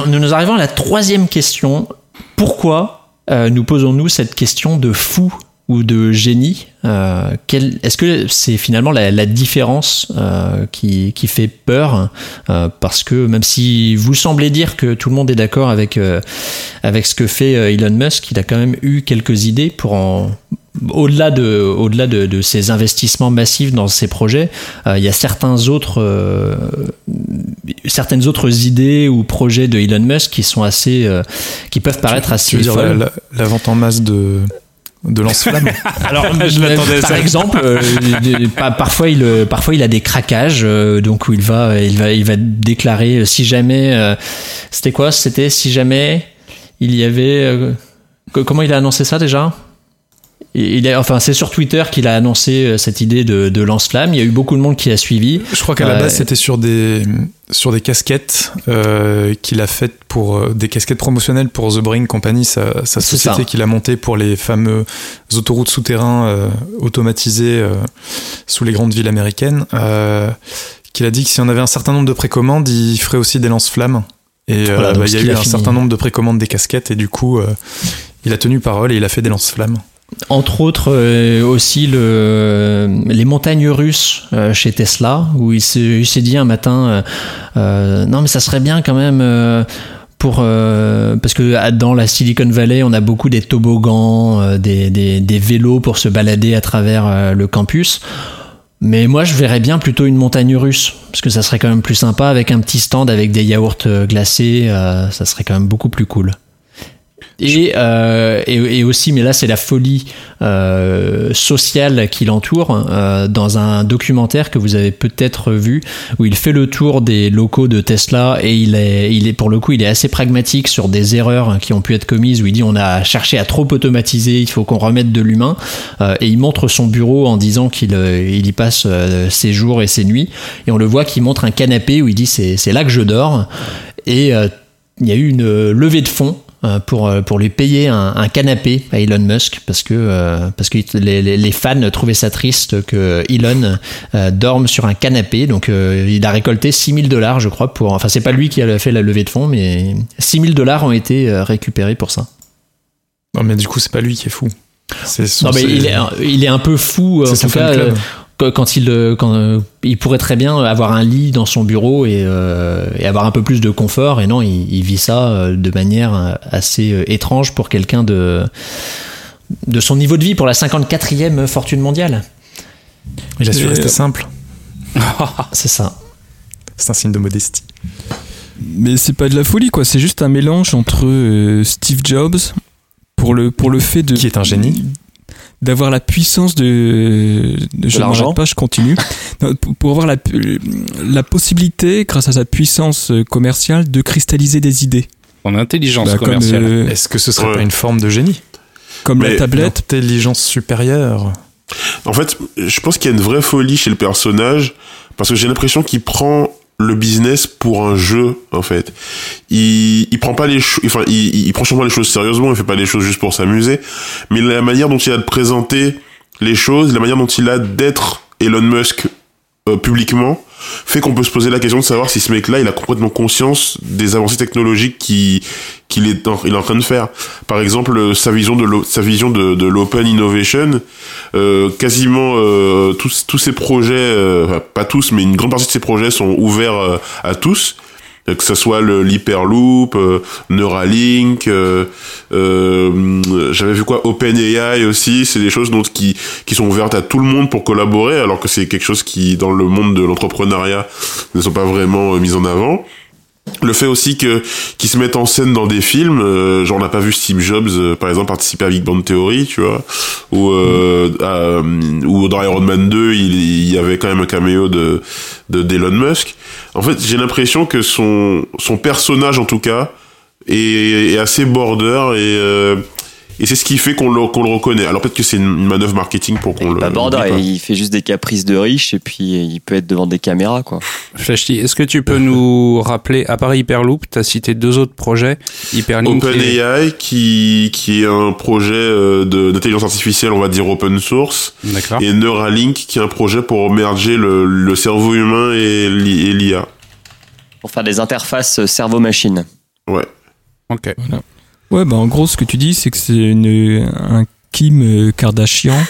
Nous nous arrivons à la troisième question. Pourquoi euh, nous posons-nous cette question de fou? Ou de génie Euh, Est-ce que c'est finalement la, la différence euh, qui, qui fait peur Euh, Parce que même si vous semblez dire que tout le monde est d'accord avec, euh, avec ce que fait euh, Elon Musk, il a quand même eu quelques idées pour en au-delà de, au-delà de, de ces investissements massifs dans ces projets, euh, il y a certains autres, euh, certaines autres idées ou projets de Elon Musk qui sont assez, euh, qui peuvent paraître Tu assez veux dire folles. la, la- la vente en masse de, de lance-flammes Alors, Je l'attendais, par ça. exemple, euh, parfois il, euh, parfois il a des craquages, euh, donc où il va, il va, il va déclarer euh, si jamais, euh, c'était quoi? C'était si jamais il y avait, euh, co- comment il a annoncé ça déjà? Il a, enfin, c'est sur Twitter qu'il a annoncé euh, cette idée de, de lance-flamme. Il y a eu beaucoup de monde qui a suivi. Je crois qu'à la Euh, base, c'était sur des, sur des casquettes euh, qu'il a faites pour euh, des casquettes promotionnelles pour The Brain Company, sa, société qu'il a montée pour les fameux autoroutes souterrains euh, automatisées sous les grandes villes américaines. Qu'il a dit que si on avait un certain nombre de précommandes, il ferait aussi des lance-flammes. Et Voilà, bah, il y a eu a un certain nombre de précommandes des casquettes et du coup, il a tenu parole et il a fait des lance-flammes. Entre autres euh, aussi le, les montagnes russes euh, chez Tesla, où il s'est dit un matin, euh, euh, non mais ça serait bien quand même euh, pour euh, parce que dans la Silicon Valley, on a beaucoup des toboggans, euh, des, des, des vélos pour se balader à travers euh, le campus. Mais moi, je verrais bien plutôt une montagne russe, parce que ça serait quand même plus sympa avec un petit stand avec des yaourts glacés, ça serait quand même beaucoup plus cool. Et, euh, et, et aussi, mais là c'est la folie euh, sociale qui l'entoure, euh, dans un documentaire que vous avez peut-être vu, où il fait le tour des locaux de Tesla et il est, il est pour le coup, il est assez pragmatique sur des erreurs qui ont pu être commises, où il dit on a cherché à trop automatiser, il faut qu'on remette de l'humain, Euh, et il montre son bureau en disant qu'il euh, il y passe euh, ses jours et ses nuits, et on le voit qu'il montre un canapé où il dit c'est c'est là que je dors, et euh, il y a eu une levée de fonds pour, euh, pour lui payer un, un canapé à Elon Musk parce que, euh, parce que les, les- les fans trouvaient ça triste que Elon euh, dorme sur un canapé. Donc euh, il a récolté 6000 dollars, je crois, pour. Enfin, c'est pas lui qui a fait la levée de fonds, mais 6000 dollars ont été euh, récupérés pour ça. Non, mais du coup, c'est pas lui qui est fou. Son- Non, mais il est, il est un peu fou, euh, en tout cas. Quand- il euh, quand euh, il pourrait très bien avoir un lit dans son bureau et, euh, et avoir un peu plus de confort et non il, il vit ça de manière assez étrange pour quelqu'un de de son niveau de vie pour la 54e fortune mondiale. Il a su rester simple. C'est ça. C'est un signe de modestie. Mais c'est pas de la folie, quoi. C'est juste un mélange entre euh, Steve Jobs pour le, pour le fait de. Qui est un génie. D'avoir la puissance de. de je l'argent. pas, je continue. Non, pour, avoir la, la possibilité, grâce à sa puissance euh, commerciale, de cristalliser des idées. En intelligence Bah, comme, commerciale. euh, Est-ce que ce serait Ouais. pas une forme de génie? Comme Mais- la tablette. Intelligence supérieure. En fait, je pense qu'il y a une vraie folie chez le personnage parce que j'ai l'impression qu'il prend le business pour un jeu en fait. Il il prend pas les choses enfin il, il prend sûrement les choses sérieusement, il fait pas les choses juste pour s'amuser, mais la manière dont il a de présenter les choses, la manière dont il a d'être Elon Musk euh, publiquement fait qu'on peut se poser la question de savoir si ce mec-là, il a complètement conscience des avancées technologiques qui qu'il est en, il est en train de faire. Par exemple, euh, sa vision de l'open innovation, euh, quasiment euh, tous tous ces projets, euh, pas tous, mais une grande partie de ces projets sont ouverts euh, à tous. Que ce soit le l'Hyperloop, euh, Neuralink, euh, euh, j'avais vu quoi, OpenAI aussi, c'est des choses dont qui qui sont ouvertes à tout le monde pour collaborer, alors que c'est quelque chose qui dans le monde de l'entrepreneuriat ne sont pas vraiment euh, mis en avant. Le fait aussi que qu'ils se mettent en scène dans des films, euh, genre on n'a pas vu Steve Jobs euh, par exemple participer à Big Bang Theory, tu vois, ou euh, à, ou dans Iron Man 2, il, il y avait quand même un caméo de de d'Elon Musk. En fait, j'ai l'impression que son son personnage en tout cas est, est assez border et euh, et c'est ce qui fait qu'on le reconnaît. Alors peut-être que c'est une manœuvre marketing pour qu'on le Pas border, l'oublie pas. il fait juste des caprices de riche et puis il peut être devant des caméras, quoi. Flashy, est-ce que tu peux nous rappeler, à part Hyperloop, tu as cité deux autres projets, Hyperlink et... OpenAI qui qui est un projet euh, d'intelligence artificielle, on va dire open source, D'accord. et Neuralink qui est un projet pour merger le, le cerveau humain et l'I- et l'IA. Pour faire des interfaces euh, cerveau-machine. Ouais. Ok. Ouais, bah en gros, ce que tu dis, c'est que c'est une, un Kim Kardashian.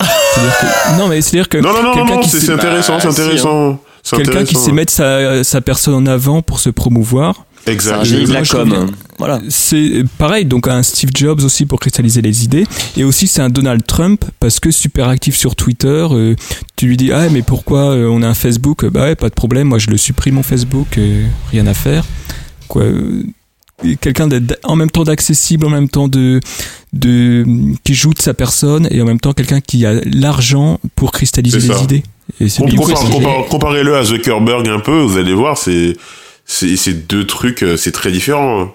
Que- non, mais c'est-à-dire que Non non non non, quelqu'un non qui c'est sait- c'est intéressant, c'est si, intéressant. C'est quelqu'un qui sait mettre sa, sa personne en avant pour se promouvoir. C'est Exact. la com. trouve- Voilà. C'est pareil, donc un Steve Jobs aussi pour cristalliser les idées. Et aussi, c'est un Donald Trump parce que super actif sur Twitter. euh, tu lui dis, ah, mais pourquoi euh, on a un Facebook? Bah ouais, pas de problème, moi je le supprime mon Facebook, euh, rien à faire. Quoi. Quelqu'un d'être- en même temps d'accessible, en même temps de, de qui joue de sa personne et en même temps quelqu'un qui a l'argent pour cristalliser les idées. Et c'est compare- compare- Comparez-le à Zuckerberg un peu, vous allez voir, c'est c'est c'est deux trucs, euh, c'est très différent. hein.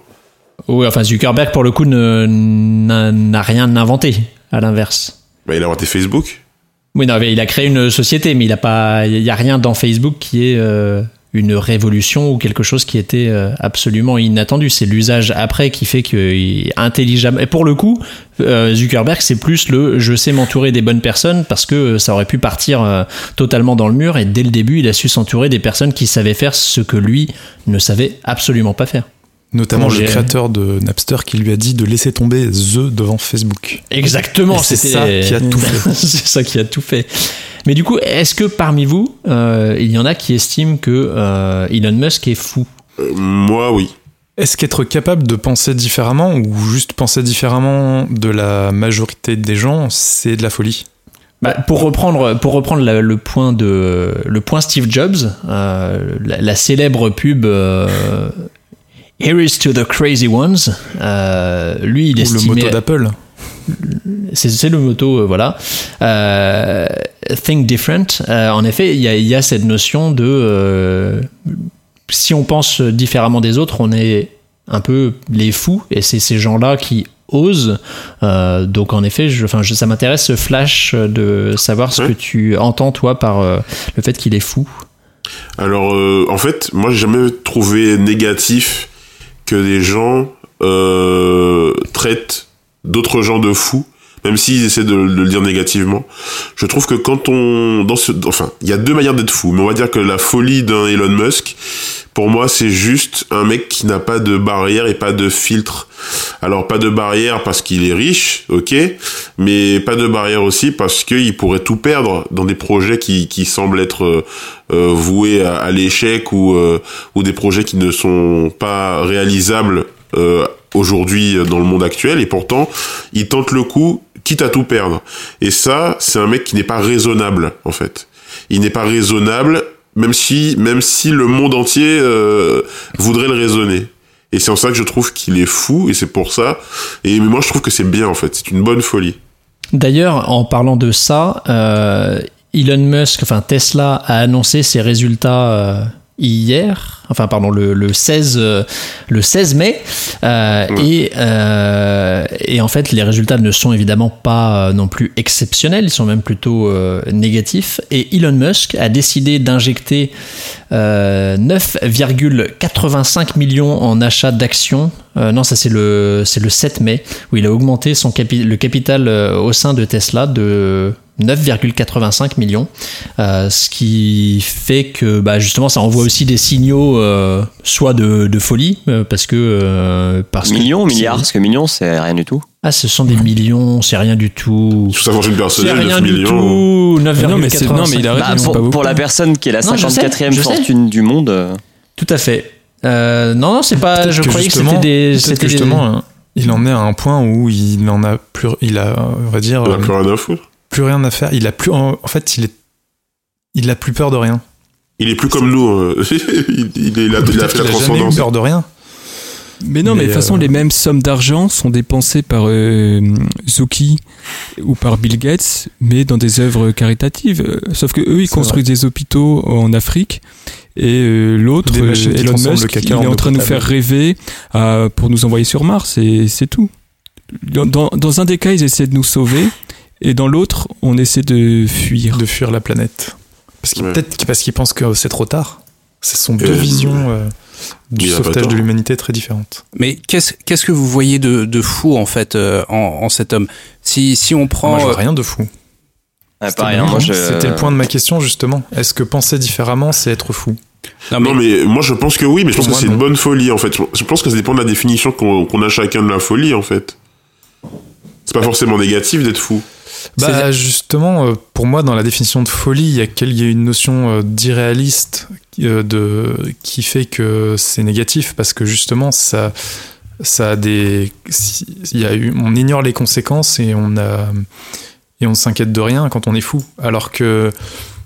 Oui, enfin Zuckerberg pour le coup ne- n'a n'a rien inventé, à l'inverse. Bah, il a inventé Facebook. Oui, non, mais il a créé une société, mais il a pas, il y a rien dans Facebook qui est euh, une révolution ou quelque chose qui était euh, absolument inattendu. C'est l'usage après qui fait qu'il est intelligemment. Et pour le coup, euh, Zuckerberg, c'est plus le je sais m'entourer des bonnes personnes parce que ça aurait pu partir euh, totalement dans le mur. Et dès le début, il a su s'entourer des personnes qui savaient faire ce que lui ne savait absolument pas faire. Notamment Comment le créateur de Napster qui lui a dit de laisser tomber The devant Facebook. Exactement, c'est ça qui a tout fait. c'est ça qui a tout fait. Mais du coup, est-ce que parmi vous, euh, il y en a qui estiment que euh, Elon Musk est fou? Euh, moi, oui. Est-ce qu'être capable de penser différemment ou juste penser différemment de la majorité des gens, c'est de la folie? Bah, pour reprendre, pour reprendre la- le point de le point Steve Jobs, euh, la, la célèbre pub euh, Here is to the crazy ones. euh, lui, il Ou le estimait moto d'Apple c'est le moto, euh, voilà. Euh, think different. Euh, en effet, il y a, il y a cette notion de si on pense différemment des autres, on est un peu les fous, et c'est ces gens-là qui osent. Donc en effet, je, enfin, je- ça m'intéresse ce flash de savoir ce Ouais. que tu entends toi par le fait qu'il est fou. Alors, en fait, moi, j'ai jamais trouvé négatif que des gens traitent d'autres gens de fous, même s'ils essaient de, le dire négativement. Je trouve que quand on, dans ce, enfin, il y a deux manières d'être fou, mais on va dire que la folie d'un Elon Musk, pour moi, c'est juste un mec qui n'a pas de barrière et pas de filtre. Alors, pas de barrière parce qu'il est riche, ok, mais pas de barrière aussi parce qu'il pourrait tout perdre dans des projets qui, qui semblent être euh, euh, voués à, à l'échec ou, euh, ou des projets qui ne sont pas réalisables euh, aujourd'hui euh, dans le monde actuel et pourtant il tente le coup quitte à tout perdre. Et ça, c'est un mec qui n'est pas raisonnable en fait. Il n'est pas raisonnable même si même si le monde entier euh, voudrait le raisonner. Et c'est en ça que je trouve qu'il est fou et c'est pour ça. Et mais moi je trouve que c'est bien en fait. C'est une bonne folie. D'ailleurs, en parlant de ça, euh, Elon Musk, enfin Tesla, a annoncé ses résultats hier, enfin pardon, le, le 16, euh, le 16 mai, euh, et, euh, et en fait les résultats ne sont évidemment pas euh, non plus exceptionnels, ils sont même plutôt euh, négatifs. Et Elon Musk a décidé d'injecter euh, 9,85 millions en achat d'actions. Euh, non, ça c'est le c'est le 7 mai où il a augmenté son capi- le capital euh, au sein de Tesla de 9,85 millions, euh, ce qui fait que bah, justement ça envoie aussi des signaux euh, soit de, de folie euh, parce que euh, parce que- Millions, milliards, parce que millions, c'est rien du tout. ah ce sont des millions, c'est rien du tout. Tout ça pour une C'est personnelle, rien 9 du millions. tout. non, mais c'est- non, mais il a 9,85. raison, Bah, pour, pour la personne qui est la Non, je sais, 54e je sais. fortune du monde, euh, Tout à fait. Euh, non, non, c'est pas. Je que croyais que c'était des. c'était que des- justement, hein, il en est à un point où il en a plus, il a, on va dire, On a euh, plus rien à foutre. Plus rien à faire. Il a plus, en, en fait, il est, il a plus peur de rien. Il est plus comme nous. euh. il, il, est- il a, il a fait la qu'il a jamais eu transcendance. peur de rien. Mais non, mais, Mais, de toute façon, euh, les mêmes sommes d'argent sont dépensées par euh, Zuki ou par Bill Gates, mais dans des œuvres caritatives. Euh, Sauf que eux, ils construisent des hôpitaux en Afrique. Et euh, l'autre, Elon Musk, il est en train de nous faire rêver pour nous envoyer sur Mars, et c'est tout. Dans un des cas, ils essaient de nous sauver, et dans l'autre, on essaie de fuir. de fuir la planète. Parce qu'il Ouais. peut-être parce qu'il pense que c'est trop tard. Ce sont deux Euh, visions euh, du sauvetage de l'humanité très différentes. Mais qu'est-ce qu'est-ce que vous voyez de, de fou en fait euh, en, en cet homme? Si si on prend Moi, je vois rien de fou. ouais, C'était pareil, le- hein, moi, je- C'était le point de ma question justement. Est-ce que penser différemment, c'est être fou? Non, mais, Non, mais moi je pense que oui, mais je pense que c'est une bonne folie en fait. Je pense que ça dépend de la définition qu'on qu'on a chacun de la folie en fait. C'est pas forcément négatif d'être fou. Bah justement, euh, pour moi, dans la définition de folie, il y a, quel- il y a une notion euh, d'irréaliste euh, de qui fait que c'est négatif parce que justement ça, ça a des, y a eu, on ignore les conséquences et on a et on s'inquiète de rien quand on est fou. Alors que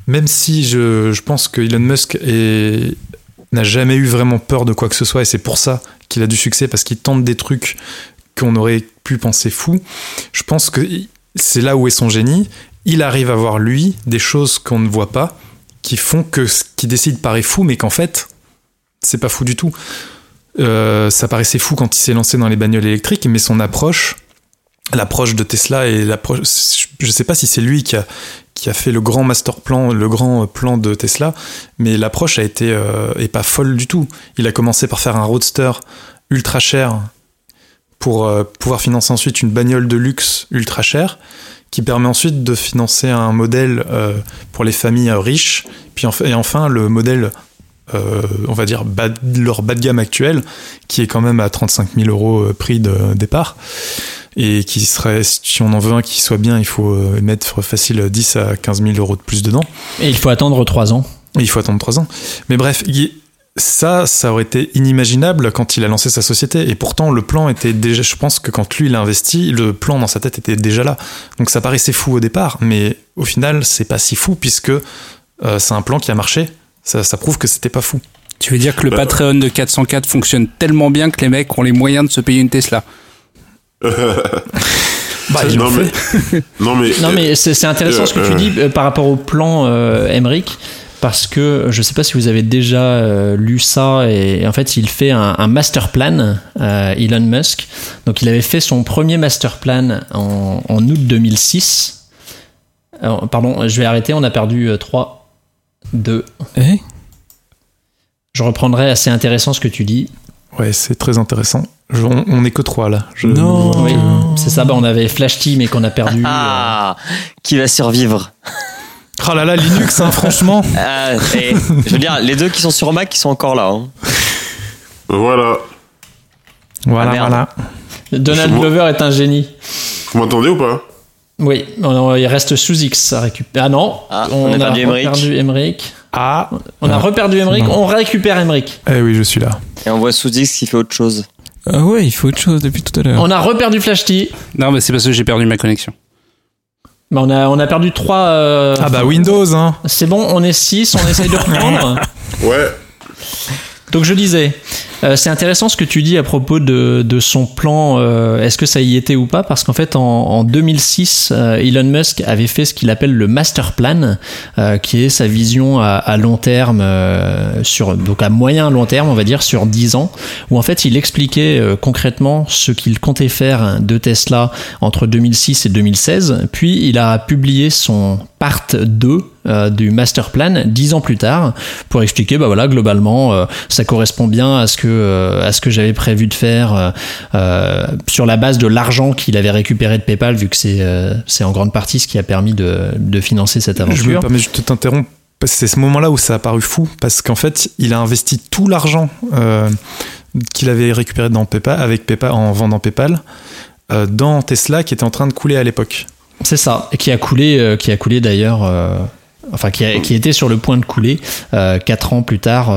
même si je, je pense que Elon Musk n'a jamais eu vraiment peur de quoi que ce soit et c'est pour ça qu'il a du succès parce qu'il tente des trucs qu'on aurait pu penser fous. Je pense que c'est là où est son génie. Il arrive à voir lui des choses qu'on ne voit pas, qui font que ce qu'il décide paraît fou, mais qu'en fait, c'est pas fou du tout. Euh, ça paraissait fou quand il s'est lancé dans les bagnoles électriques, mais son approche, l'approche de Tesla et l'approche, je sais pas si c'est lui qui a qui a fait le grand master plan, le grand plan de Tesla, mais l'approche a été euh, pas folle du tout. Il a commencé par faire un roadster ultra cher pour euh, pouvoir financer ensuite une bagnole de luxe ultra chère qui permet ensuite de financer un modèle euh, pour les familles euh, riches puis et enfin le modèle on va dire bas leur bas de gamme actuel qui est quand même à 35 000 euros prix de départ et qui serait si on en veut un qui soit bien il faut mettre facile 10 à 15 000 euros de plus dedans Et il faut attendre 3 ans. et il faut attendre 3 ans. Mais bref, ça, ça aurait été inimaginable quand il a lancé sa société. Et pourtant, le plan était déjà. Je pense que quand lui, il a investi, le plan dans sa tête était déjà là. Donc ça paraissait fou au départ, mais au final, c'est pas si fou puisque euh, c'est un plan qui a marché. Ça, ça prouve que c'était pas fou. tu veux dire que le Bah, Patreon de 404 fonctionne tellement bien que les mecs ont les moyens de se payer une Tesla? Bah, ils non, mais, non mais Non, mais c'est intéressant ce que tu Euh, dis euh, par rapport au plan euh, Emmerich. Parce que je sais pas si vous avez déjà euh, lu ça et, et en fait il fait un, un master plan euh, Elon Musk. Donc il avait fait son premier master plan en, en août 2006 Alors, pardon je vais arrêter on a perdu euh, 3 2 Eh? Je reprendrai assez intéressant ce que tu dis. Ouais, c'est très intéressant. Je- on, on est que trois là. Je- Non. oui c'est ça. Bah, on avait Flash Team et qu'on a perdu euh, Ah, qui va survivre? Oh là là, Linux, hein, franchement. Ah, et, Je veux dire, les deux qui sont sur Mac, qui sont encore là. hein. voilà. Voilà, Ah, merde. voilà. Donald Glover est un génie Vous m'entendez ou pas? Oui, on- il reste sous X à récupérer. Ah non, Ah, on a perdu Emmerich. Ah. On a Ah. reperdu Emmerich, Non. on récupère Emmerich. Eh oui, je suis là. Et on voit sous X qui fait autre chose. Ah ouais, il faut autre chose depuis tout à l'heure. On a reperdu Flashty. Non, mais c'est parce que j'ai perdu ma connexion. Mais on a, on a perdu trois. euh, Ah bah Windows, hein. C'est bon, on est 6, on essaye de reprendre. Ouais. Donc je disais, euh, c'est intéressant ce que tu dis à propos de, son plan, euh, est-ce que ça y était ou pas? Parce qu'en fait en, en 2006, euh, Elon Musk avait fait ce qu'il appelle le master plan, euh, qui est sa vision à, long terme, euh, sur, donc à moyen long terme on va dire, sur 10 ans, où en fait il expliquait concrètement ce qu'il comptait faire de Tesla entre 2006 et 2016, puis il a publié son part 2 euh, du master plan dix ans plus tard pour expliquer bah voilà globalement euh, ça correspond bien à ce que euh, à ce que j'avais prévu de faire sur la base de l'argent qu'il avait récupéré de PayPal vu que c'est c'est en grande partie ce qui a permis de, de financer cette Je me aventure. permets parce que C'est ce moment-là où ça a paru fou, parce qu'en fait, il a investi tout l'argent qu'il avait récupéré dans PayPal, avec PayPal, en vendant PayPal, dans Tesla qui était en train de couler à l'époque. C'est ça, et qui a coulé, euh, qui a coulé d'ailleurs, euh, enfin qui, a- qui était sur le point de couler euh, quatre ans plus tard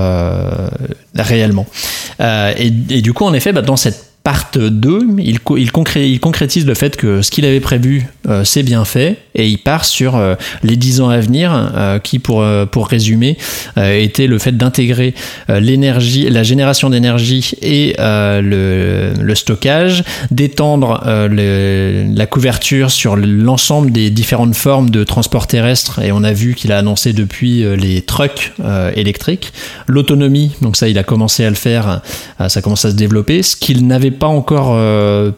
réellement. Et, et du coup, en effet, bah, dans cette part 2, il, il, concré- il concrétise le fait que ce qu'il avait prévu, euh, c'est bien fait, et il part sur euh, les 10 ans à venir, euh, qui, pour, pour résumer, était le fait d'intégrer l'énergie, la génération d'énergie et le, le stockage, d'étendre la couverture sur l'ensemble des différentes formes de transport terrestre, et on a vu qu'il a annoncé depuis les trucks électriques, l'autonomie, donc ça il a commencé à le faire, ça commence à se développer, ce qu'il n'avait pas encore euh,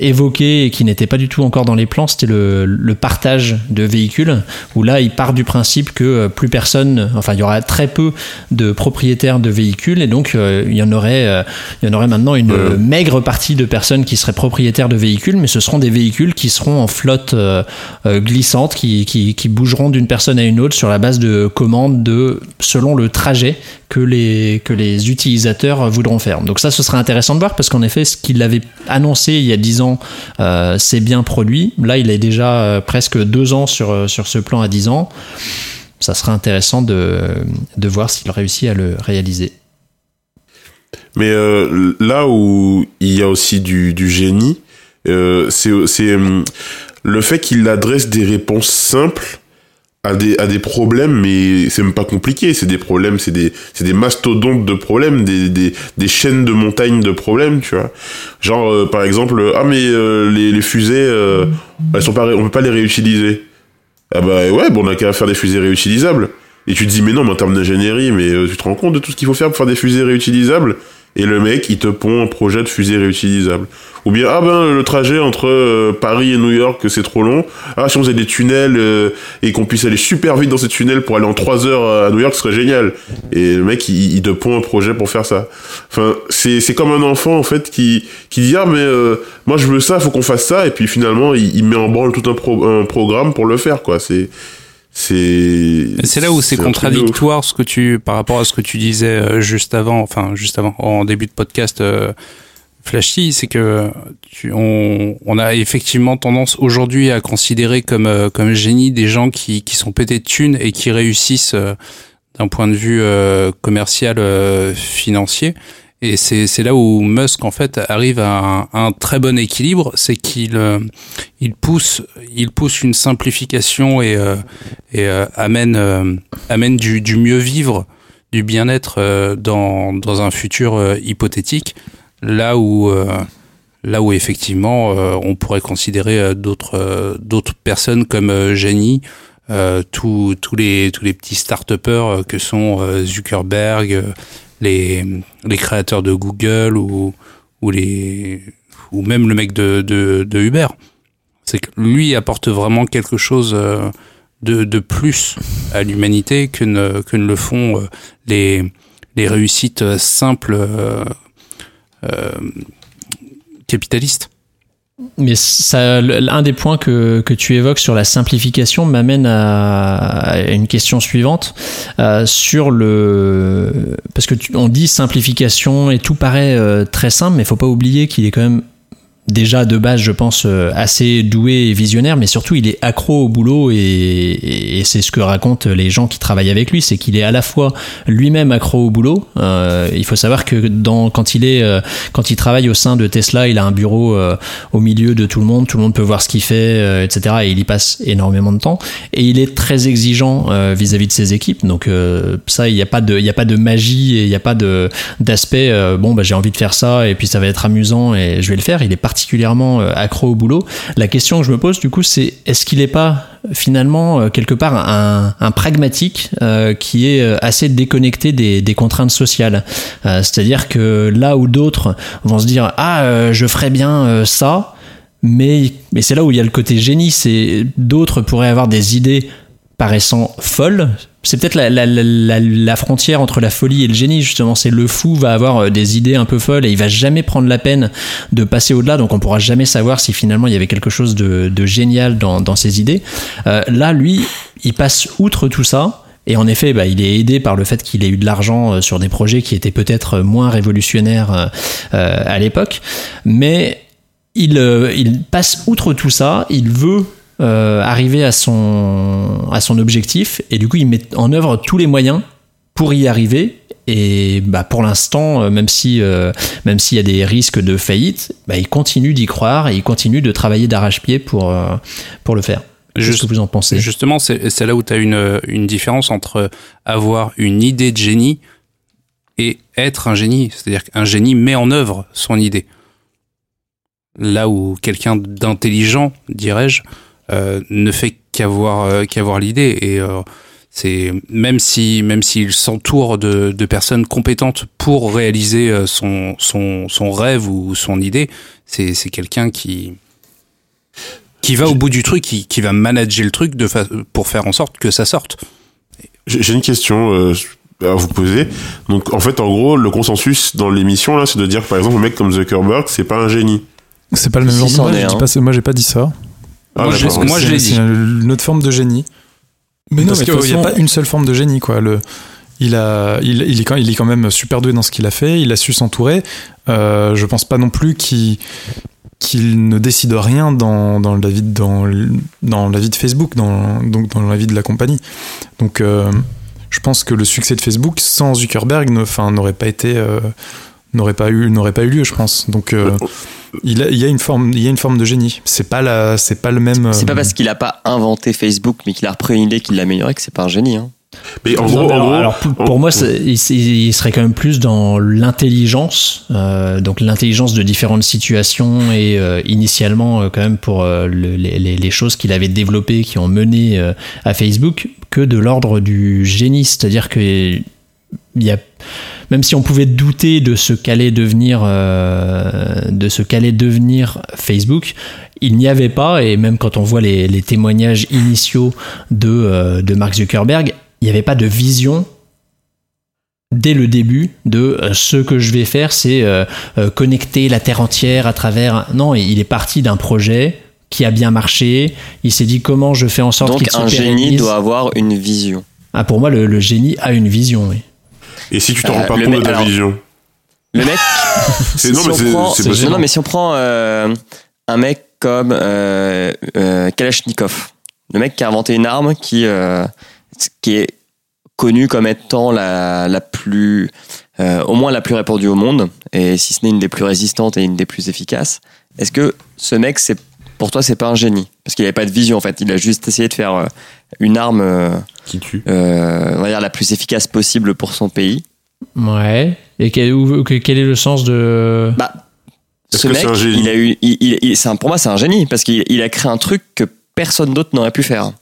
évoqué et qui n'était pas du tout encore dans les plans, c'était le, le partage de véhicules, où là il part du principe que euh, plus personne, enfin il y aura très peu de propriétaires de véhicules et donc euh, il y en aurait, euh, il y en aurait maintenant une maigre partie de personnes qui seraient propriétaires de véhicules, mais ce seront des véhicules qui seront en flotte glissante, qui, qui, qui bougeront d'une personne à une autre sur la base de commandes de selon le trajet que les, que les utilisateurs voudront faire. Donc ça, ce sera intéressant de voir parce qu'en effet, ce qu'il avait annoncé il y a 10 ans, euh, c'est bien produit. Là, il est déjà euh, presque deux ans sur, euh, sur ce plan à 10 ans. Ça sera intéressant de, de voir s'il réussit à le réaliser. Mais euh, là où il y a aussi du, du génie, euh, c'est c'est, hum, le fait qu'il adresse des réponses simples à des, à des problèmes, mais c'est même pas compliqué. C'est des problèmes, c'est des, c'est des mastodontes de problèmes, des, des, des chaînes de montagnes de problèmes, tu vois. Genre, euh, par exemple, ah, mais euh, les, les fusées, euh, elles sont pas, on peut pas les réutiliser. Ah bah ouais, bon, on a qu'à faire des fusées réutilisables. Et tu te dis, mais non, mais en termes d'ingénierie, mais euh, tu te rends compte de tout ce qu'il faut faire pour faire des fusées réutilisables? Et le mec, il te pond un projet de fusée réutilisable. Ou bien, ah ben, le trajet entre euh, Paris et New York, c'est trop long. Ah, si on faisait des tunnels euh, et qu'on puisse aller super vite dans ces tunnels pour aller en 3 heures à New York, ce serait génial. Et le mec, il, il te pond un projet pour faire ça. Enfin, c'est c'est comme un enfant, en fait, qui, qui dit, ah, mais euh, moi, je veux ça, faut qu'on fasse ça. Et puis finalement, il, il met en branle tout un, pro- un programme pour le faire, quoi. C'est c'est C'est là où c'est contradictoire ce que tu par rapport à ce que tu disais euh, juste avant, enfin juste avant en début de podcast euh, Flashy, c'est que tu, on, on a effectivement tendance aujourd'hui à considérer comme euh, comme génie des gens qui qui sont pétés de thunes et qui réussissent euh, d'un point de vue euh, commercial euh, financier. Et c'est là où Musk en fait arrive à un, très bon équilibre, c'est qu'il euh, il pousse il pousse une simplification et euh, et euh, amène euh, amène du, du mieux vivre, du bien-être euh, dans dans un futur hypothétique, là où là où effectivement on pourrait considérer d'autres d'autres personnes comme euh, tous tous les tous les petits start-upers que sont Zuckerberg, les les créateurs de Google ou ou les ou même le mec de de, de Uber. C'est que lui apporte vraiment quelque chose euh, de, de plus à l'humanité que ne, que ne le font euh, les, les réussites simples euh, euh, capitalistes. Mais ça, le- un des points que, que tu évoques sur la simplification m'amène à, à une question suivante. Euh, sur le parce que tu, on dit simplification et tout paraît euh, très simple, mais faut pas oublier qu'il est quand même déjà de base, je pense, euh, assez doué et visionnaire, mais surtout il est accro au boulot et, c'est ce que racontent les gens qui travaillent avec lui, c'est qu'il est à la fois lui-même accro au boulot. Euh, il faut savoir que quand il est, euh, quand il travaille au sein de Tesla, il a un bureau au milieu de tout le monde, tout le monde peut voir ce qu'il fait, etc. Et il y passe énormément de temps. Et il est très exigeant vis-à-vis de ses équipes. Donc ça, il n'y a pas de, il y a pas de magie et il n'y a pas de d'aspect. bon, bah j'ai envie de faire ça et puis ça va être amusant et je vais le faire. Il est particulièrement euh, accro au boulot. La question que je me pose du coup, c'est est-ce qu'il n'est pas finalement euh, quelque part un, pragmatique euh, qui est euh, assez déconnecté des, contraintes sociales? Euh, C'est-à-dire que là où d'autres vont se dire ah euh, je ferais bien euh, ça, mais mais c'est là où il y a le côté génie. C'est d'autres pourraient avoir des idées paraissant folles. C'est peut-être la, frontière entre la folie et le génie, justement. C'est le fou va avoir euh, des idées un peu folles et il va jamais prendre la peine de passer au-delà, donc on pourra jamais savoir si finalement il y avait quelque chose de, génial dans, ses idées. Euh, là, lui, il passe outre tout ça. Et en effet, bah, il est aidé par le fait qu'il ait eu de l'argent euh, sur des projets qui étaient peut-être moins révolutionnaires à l'époque. Mais il passe outre tout ça, il veut euh, arriver à son, à son objectif, et du coup il met en œuvre tous les moyens pour y arriver. Et bah, pour l'instant, euh, même si euh, même s'il y a des risques de faillite, bah, il continue d'y croire et il continue de travailler d'arrache-pied pour, euh, pour le faire. Qu'est-ce que vous en pensez? Justement, c'est là où tu as une, une différence entre avoir une idée de génie et être un génie. C'est-à-dire qu'un génie met en œuvre son idée. Là où quelqu'un d'intelligent, dirais-je, ne fait qu'avoir euh, qu'avoir l'idée. Et euh, c'est même si même s'il s'entoure de, de personnes compétentes pour réaliser euh, son, son, son rêve ou son idée, c'est c'est quelqu'un qui qui va au bout du truc, qui, qui va manager le truc de fa- pour faire en sorte que ça sorte. J'ai j'ai une question euh, à vous poser. Donc, en fait, en gros, le consensus dans l'émission, là, c'est de dire, par exemple, un mec comme Zuckerberg, c'est pas un génie. C'est pas le même Si, genre de c'en moi, un. pas j'ai pas dit ça. Ah, Moi, je- moi, je l'ai dit. C'est une autre forme de génie. Mais non, Parce mais qu'il n'y a pas une seule forme de génie, quoi. Le, il, a, il, il, est quand, il est quand même super doué dans ce qu'il a fait, il a su s'entourer. Euh, je pense pas non plus qu'il qu'il ne décide rien dans, dans, la vie de, dans, l- dans la vie de Facebook, dans, donc dans la vie de la compagnie. Donc euh, je pense que le succès de Facebook sans Zuckerberg n'aurait pas été. euh, n'aurait pas eu n'aurait pas eu lieu je pense donc euh, il, a, il y a une forme il y a une forme de génie c'est pas la c'est pas le même C'est pas euh, parce qu'il a pas inventé Facebook, mais qu'il a repris une idée, qu'il l'a améliorée, que c'est pas un génie. Hein. Mais en Non, gros, en alors, gros, alors, pour, en- moi, c'est- il, il serait quand même plus dans l'intelligence, euh, donc l'intelligence de différentes situations et euh, initialement euh, quand même pour euh, le- les, les- choses qu'il avait développées, qui ont mené euh, à Facebook, que de l'ordre du génie, c'est-à-dire que il y a même si on pouvait douter de ce qu'allait devenir euh, de ce qu'allait devenir Facebook, il n'y avait pas et même quand on voit les, les témoignages initiaux de euh, de Mark Zuckerberg, il n'y avait pas de vision dès le début de euh, ce que je vais faire, c'est euh, euh, connecter la terre entière à travers. Non, il est parti d'un projet qui a bien marché. Il s'est dit comment je fais en sorte Donc un génie doit avoir une vision. Ah, pour moi, le, le génie a une vision. Oui. Et si tu te Euh, rends pas le compte de ta vision Le mec, C'est- Non, si mais non, possible. non, mais si on prend euh, un mec comme euh, euh, Kalachnikov, le mec qui a inventé une arme qui, euh, qui est connue comme étant la, la plus, euh, au moins la plus répandue au monde, et si ce n'est une des plus résistantes et une des plus efficaces, est-ce que ce mec, c'est pour toi, c'est pas un génie? Parce qu'il n'avait pas de vision en fait, il a juste essayé de faire euh, une arme, euh, Qui tue euh, on va dire la plus efficace possible pour son pays. Ouais. Et quel, où- que- quel est le sens de. Bah, ce que mec, c'est un génie il a eu, il, il- il- c'est un- pour moi, c'est un génie parce qu'il il a créé un truc que personne d'autre n'aurait pu faire.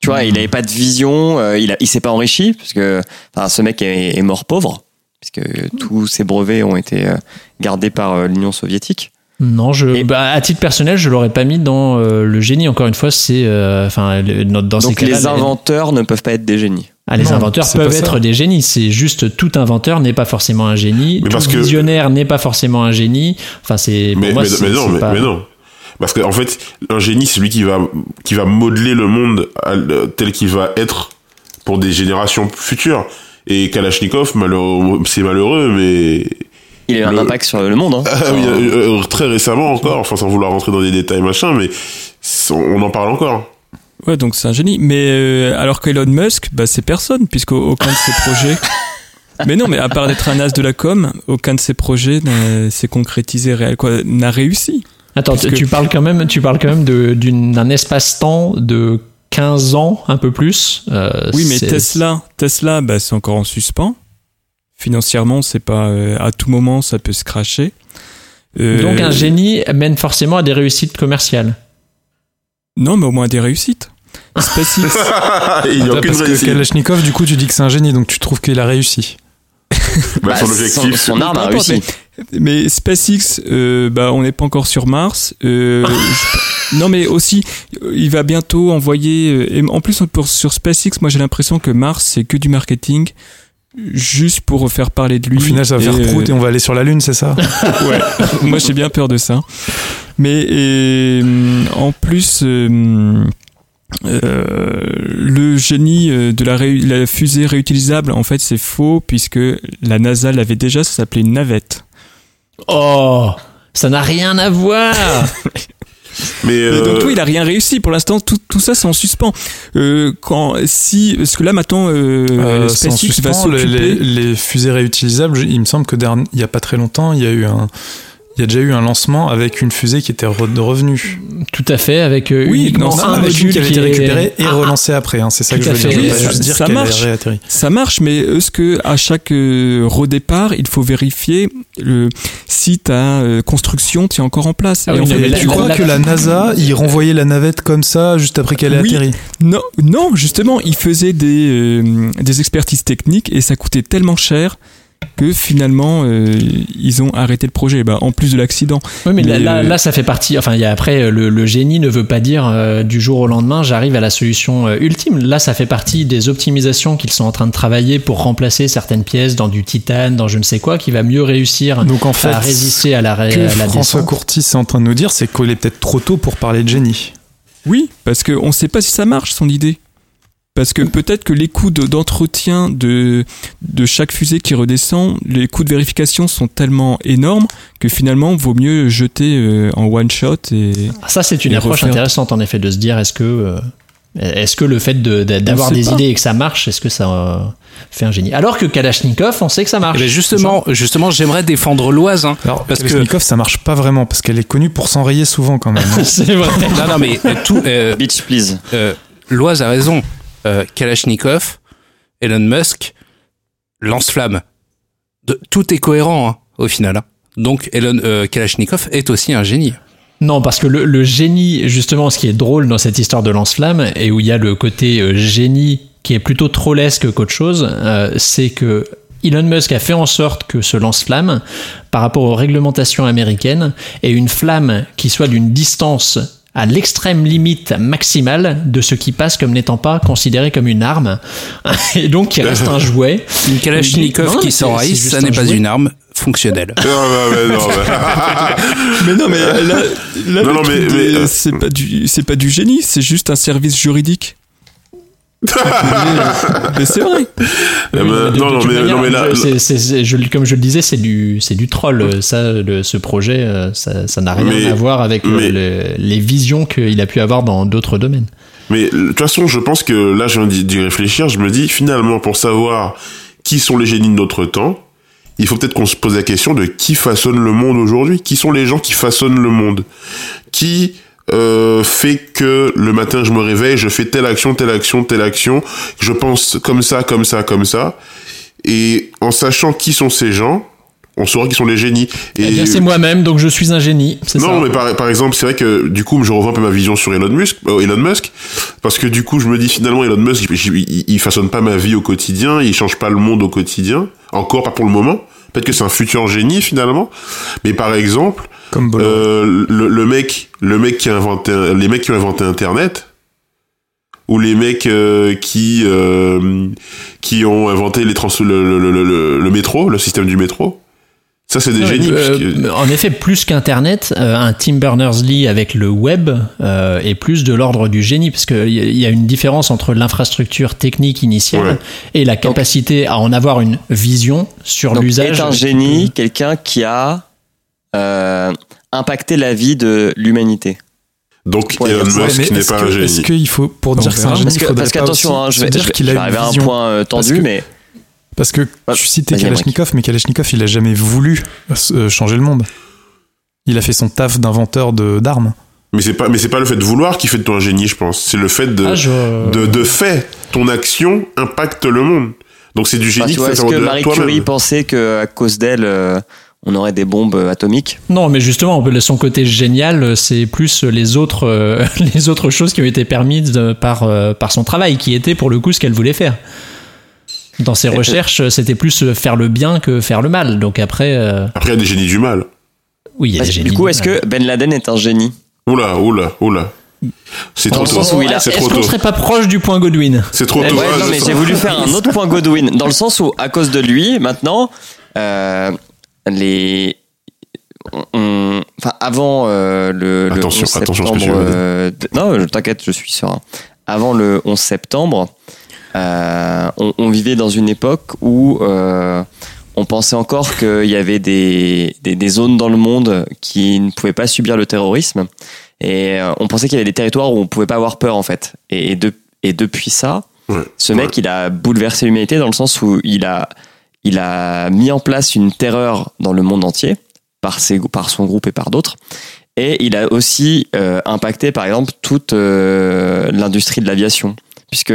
Tu vois, Hmm. il n'avait pas de vision, euh, il, a, il s'est pas enrichi parce que, enfin, ce mec est, est mort pauvre puisque tous ses brevets ont été euh, gardés par l'Union soviétique. Non, je, Et- bah, à titre personnel, je l'aurais pas mis dans euh, le génie. Encore une fois, c'est, euh, enfin, le- dans ces Donc cas-là, les inventeurs ne peuvent pas être des génies. Ah, les Non, inventeurs peuvent être des génies. C'est juste tout inventeur n'est pas forcément un génie. Mais tout parce que- visionnaire n'est pas forcément un génie. Enfin, c'est. mais, moi, mais, mais non, mais, pas- mais non. Parce qu'en fait, un génie, c'est celui qui va, qui va modeler le monde à- tel qu'il va être pour des générations futures. Et Kalachnikov, malheureux, c'est malheureux, mais Il a eu un Le- impact sur le monde. Hein. Ah oui, euh, euh, très récemment encore, enfin sans vouloir rentrer dans des détails machin, mais on en parle encore. Ouais, donc c'est un génie. Mais euh, alors qu'Elon Musk, bah, c'est personne, puisqu'aucun de ses projets. Mais non, mais à part d'être un as de la com, aucun de ses projets n'a- s'est concrétisé réel, quoi, n'a réussi. Attends, tu parles quand même, tu parles quand même d'un espace-temps de 15 ans, un peu plus. Euh, Oui, mais Tesla, Tesla, bah, c'est encore en suspens. Financièrement, c'est pas euh, à tout moment, ça peut se cracher. Euh, Donc un génie mène forcément à des réussites commerciales. Non, mais au moins des réussites. SpaceX, Il n'y a aucune parce que réussite. Kalachnikov, du coup, tu dis que c'est un génie, donc tu trouves qu'il a réussi. Bah, son Bah, objectif. son, son arme a réussi. mais SpaceX, euh, bah, on n'est pas encore sur Mars. Euh, non, mais aussi, il va bientôt envoyer. et en plus, pour, sur SpaceX, moi, j'ai l'impression que Mars, c'est que du marketing, juste pour faire parler de lui. Au final, ça va faire Et, euh, prout et on va aller sur la Lune, c'est ça Ouais, moi j'ai bien peur de ça. Mais euh, en plus, euh, euh, le génie euh, de la, ré- la fusée réutilisable, en fait, c'est faux puisque la NASA l'avait déjà, ça s'appelait une navette. Oh, ça n'a rien à voir. Mais Et euh, donc oui, il a rien réussi. Pour l'instant, tout, tout ça c'est en suspens. Euh, quand si, parce que là maintenant, euh, Euh, SpaceX va les, s'occuper. les- les fusées réutilisables, il me semble que il y a pas très longtemps, il y a eu un, il y a déjà eu un lancement avec une fusée qui était re- revenue. Tout à fait, avec euh, Oui, uniquement non, un avec une module qui avait été est- récupérée et Ah, relancée après. hein, c'est ça que je veux dire. Je juste dire ça marche. Ça marche, mais est-ce que à chaque euh, redépart, il faut vérifier le, si ta euh, construction tient encore en place? Ah Et oui, en mais fait, la- tu la- crois la- que la NASA, il renvoyait la navette comme ça juste après qu'elle ait Oui. atterri? Non, non, justement, il faisait des, euh, des expertises techniques et ça coûtait tellement cher que finalement euh, ils ont arrêté le projet. Bah, en plus de l'accident. Oui, mais, là, Mais, là, euh, là, ça fait partie. Enfin, il y a après, le, le génie ne veut pas dire euh, du jour au lendemain, j'arrive à la solution euh, ultime. Là, ça fait partie des optimisations qu'ils sont en train de travailler pour remplacer certaines pièces dans du titane, dans je ne sais quoi, qui va mieux réussir Donc en fait, à résister à la, ré- que à la François descente. Courtis est en train de nous dire, c'est qu'il est peut-être trop tôt pour parler de génie. Oui, parce qu'on ne sait pas si ça marche son idée. Parce que peut-être que les coûts de- d'entretien de, de chaque fusée qui redescend, les coûts de vérification sont tellement énormes que finalement, vaut mieux jeter euh, en one shot et. Ça, c'est une Et approche refaire. intéressante, en effet, de se dire est-ce que. euh, est-ce que le fait de- de- d'avoir des pas. idées et que ça marche, est-ce que ça euh, fait un génie? Alors que Kalachnikov, on sait que ça marche. Eh ben justement, justement, j'aimerais défendre l'Oise, hein, parce que Kalachnikov, ça marche pas vraiment parce qu'elle est connue pour s'enrayer souvent quand même. hein. c'est vrai. non, non, mais tout, euh, Bitch, please. euh, Loise a raison. Euh, Kalachnikov, Elon Musk, lance-flamme. Tout est cohérent hein, au final. hein. Donc Elon euh, Kalachnikov est aussi un génie. Non, parce que le, le génie, justement, ce qui est drôle dans cette histoire de lance-flamme, et où il y a le côté euh, génie qui est plutôt trollesque qu'autre chose, euh, c'est que Elon Musk a fait en sorte que ce lance-flamme, par rapport aux réglementations américaines, ait une flamme qui soit d'une distance à l'extrême limite maximale de ce qui passe comme n'étant pas considéré comme une arme, et donc qui reste un jouet. Une Kalachnikov mais qui juste ça un n'est pas jouet. une arme fonctionnelle. Non, non, mais non, mais- Mais non, mais là, là, Non, non, mais- euh, pas du, c'est pas du génie, c'est juste un service juridique. Mais c'est vrai. Eh ben, non, mais, là, comme je le disais, c'est du, c'est du troll. Ça, le- ce projet, euh, ça, ça n'a rien Mais- à voir avec le- mais- le- les visions qu'il a pu avoir dans d'autres domaines. Mais de toute façon, je pense que là, je viens d'y d'y réfléchir. Je me dis, finalement, pour savoir qui sont les génies de notre temps, il faut peut-être qu'on se pose la question de qui façonne le monde aujourd'hui. Qui sont les gens qui façonnent le monde? Qui euh, fait que le matin, je me réveille, je fais telle action, telle action, telle action, je pense comme ça, comme ça, comme ça. Et en sachant qui sont ces gens, on saura qui sont les génies. Eh bien, c'est moi-même, donc je suis un génie. C'est ça. Non, mais par, par exemple, c'est vrai que du coup, je revois un peu ma vision sur Elon Musk, euh, Elon Musk, parce que du coup, je me dis finalement, Elon Musk, il, il, il façonne pas ma vie au quotidien, il change pas le monde au quotidien, encore pas pour le moment. Peut-être que c'est un futur génie finalement, mais par exemple, Comme euh, le, le mec, le mec qui a inventé, les mecs qui ont inventé Internet, ou les mecs euh, qui euh, qui ont inventé les trans, le, le, le, le, le métro, le système du métro. Ça, c'est des génies. euh, puisque- en effet, plus qu'Internet, euh, un Tim Berners-Lee avec le web euh, est plus de l'ordre du génie, parce qu'il y, a- il y a une différence entre l'infrastructure technique initiale Ouais. et la capacité à en avoir une vision sur l'usage. est un génie, quelqu'un qui a euh, impacté la vie de l'humanité? Donc, Ouais, Elon ouais, Ouais, Musk mais n'est est-ce pas que- un Est-ce génie. qu'il faut, pour dire que c'est un génie, Parce qu'attention, aussi hein, je vais, dire je vais- qu'il je a vais une arriver à un vision. point tendu, que- mais Parce que tu citais Kalachnikov, mais Kalachnikov, il a jamais voulu euh, changer le monde. Il a fait son taf d'inventeur de- d'armes. Mais c'est pas, mais c'est pas le fait de vouloir qui fait de toi un génie, je pense. C'est le fait de, Ah, je- de, de fait, ton action impacte le monde. Donc c'est du Enfin, génie fait est-ce que Marie. Curie pensait qu'à cause d'elle, euh, on aurait des bombes euh, atomiques? Non, mais justement, son côté génial, c'est plus les autres, euh, les autres choses qui ont été permises euh, par, euh, par son travail, qui était pour le coup ce qu'elle voulait faire. Dans ses Et- recherches, c'était plus faire le bien que faire le mal. Donc après, euh, Après, il y a des génies du mal. oui, il y a des génies. Du coup, est-ce que Ben Laden est un génie? Oula, oula, oula. C'est Dans trop le tôt. sens où il a- C'est Est-ce trop qu'on serait pas proche du point Godwin? C'est trop Ouais, tôt. Ah, non, mais j'ai voulu faire un autre point Godwin, dans le sens où, à cause de lui, maintenant, euh, les. on- Enfin, avant euh, le, le Attention, 11 attention ce que tu veux euh, non, t'inquiète, je suis serein. Avant le 11 septembre, euh, on, on vivait dans une époque où euh, on pensait encore qu'il y avait des, des, des zones dans le monde qui ne pouvaient pas subir le terrorisme. Et euh, on pensait qu'il y avait des territoires où on pouvait pas avoir peur, en fait. Et, de- et depuis ça, Ouais. ce mec, il a bouleversé l'humanité dans le sens où il a, il a mis en place une terreur dans le monde entier, par, ses, par son groupe et par d'autres. Et il a aussi euh, impacté, par exemple, toute euh, l'industrie de l'aviation. Puisque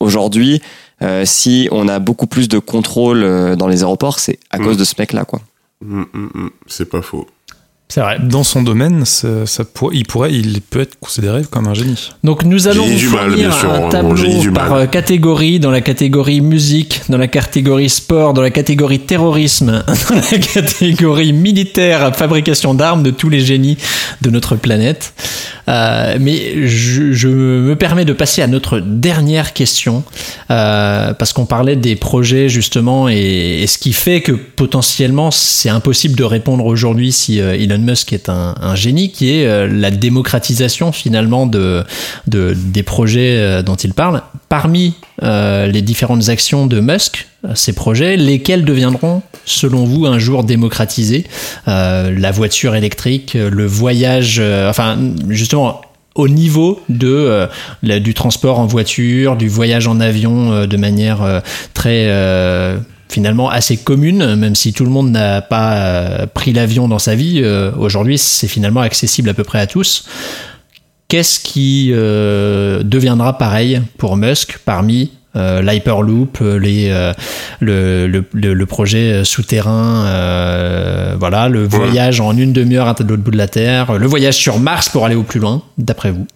aujourd'hui, euh, si on a beaucoup plus de contrôle euh, dans les aéroports, c'est à Mm. cause de ce mec-là. quoi. Hum, hum. C'est pas faux. C'est vrai. Dans son domaine, ça, ça pour- il pourrait, il peut être considéré comme un génie. Donc nous allons vous mal, fournir bien sûr, un tableau génie du par mal. euh, catégorie, dans la catégorie musique, dans la catégorie sport, dans la catégorie terrorisme, dans la catégorie militaire, fabrication d'armes de tous les génies de notre planète. Euh, mais je, je me permets de passer à notre dernière question, euh, parce qu'on parlait des projets justement, et, et ce qui fait que potentiellement c'est impossible de répondre aujourd'hui si euh, Musk est un, génie, qui est euh, la démocratisation finalement de, de, des projets euh, dont il parle. Parmi euh, les différentes actions de Musk, ces projets, lesquels deviendront, selon vous, un jour démocratisés? La voiture électrique, le voyage, enfin, justement, au niveau du transport en voiture, du voyage en avion de manière très finalement assez commune, même si tout le monde n'a pas euh, pris l'avion dans sa vie. euh, Aujourd'hui, c'est finalement accessible à peu près à tous. Qu'est-ce qui euh, deviendra pareil pour Musk parmi euh, l'Hyperloop, les, euh, le, le, le, le projet souterrain, euh, voilà, le voyage en une demi-heure à l'autre bout de la Terre, le voyage sur Mars pour aller au plus loin, d'après vous?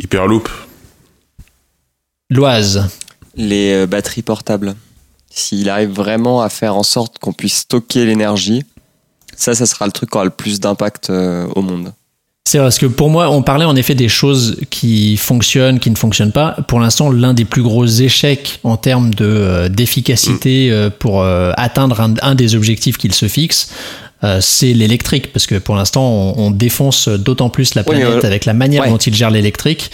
Hyperloop. L'Oise, Les batteries portables. S'il arrive vraiment à faire en sorte qu'on puisse stocker l'énergie, ça, ça sera le truc qui aura le plus d'impact euh, au monde. C'est vrai, parce que pour moi, on parlait en effet des choses qui fonctionnent, qui ne fonctionnent pas. Pour l'instant, l'un des plus gros échecs en termes de euh, d'efficacité euh, pour euh, atteindre un, un des objectifs qu'il se fixe, euh, c'est l'électrique, parce que pour l'instant, on, on défonce d'autant plus la Oui, mais, planète euh, avec la manière ouais. dont il gère l'électrique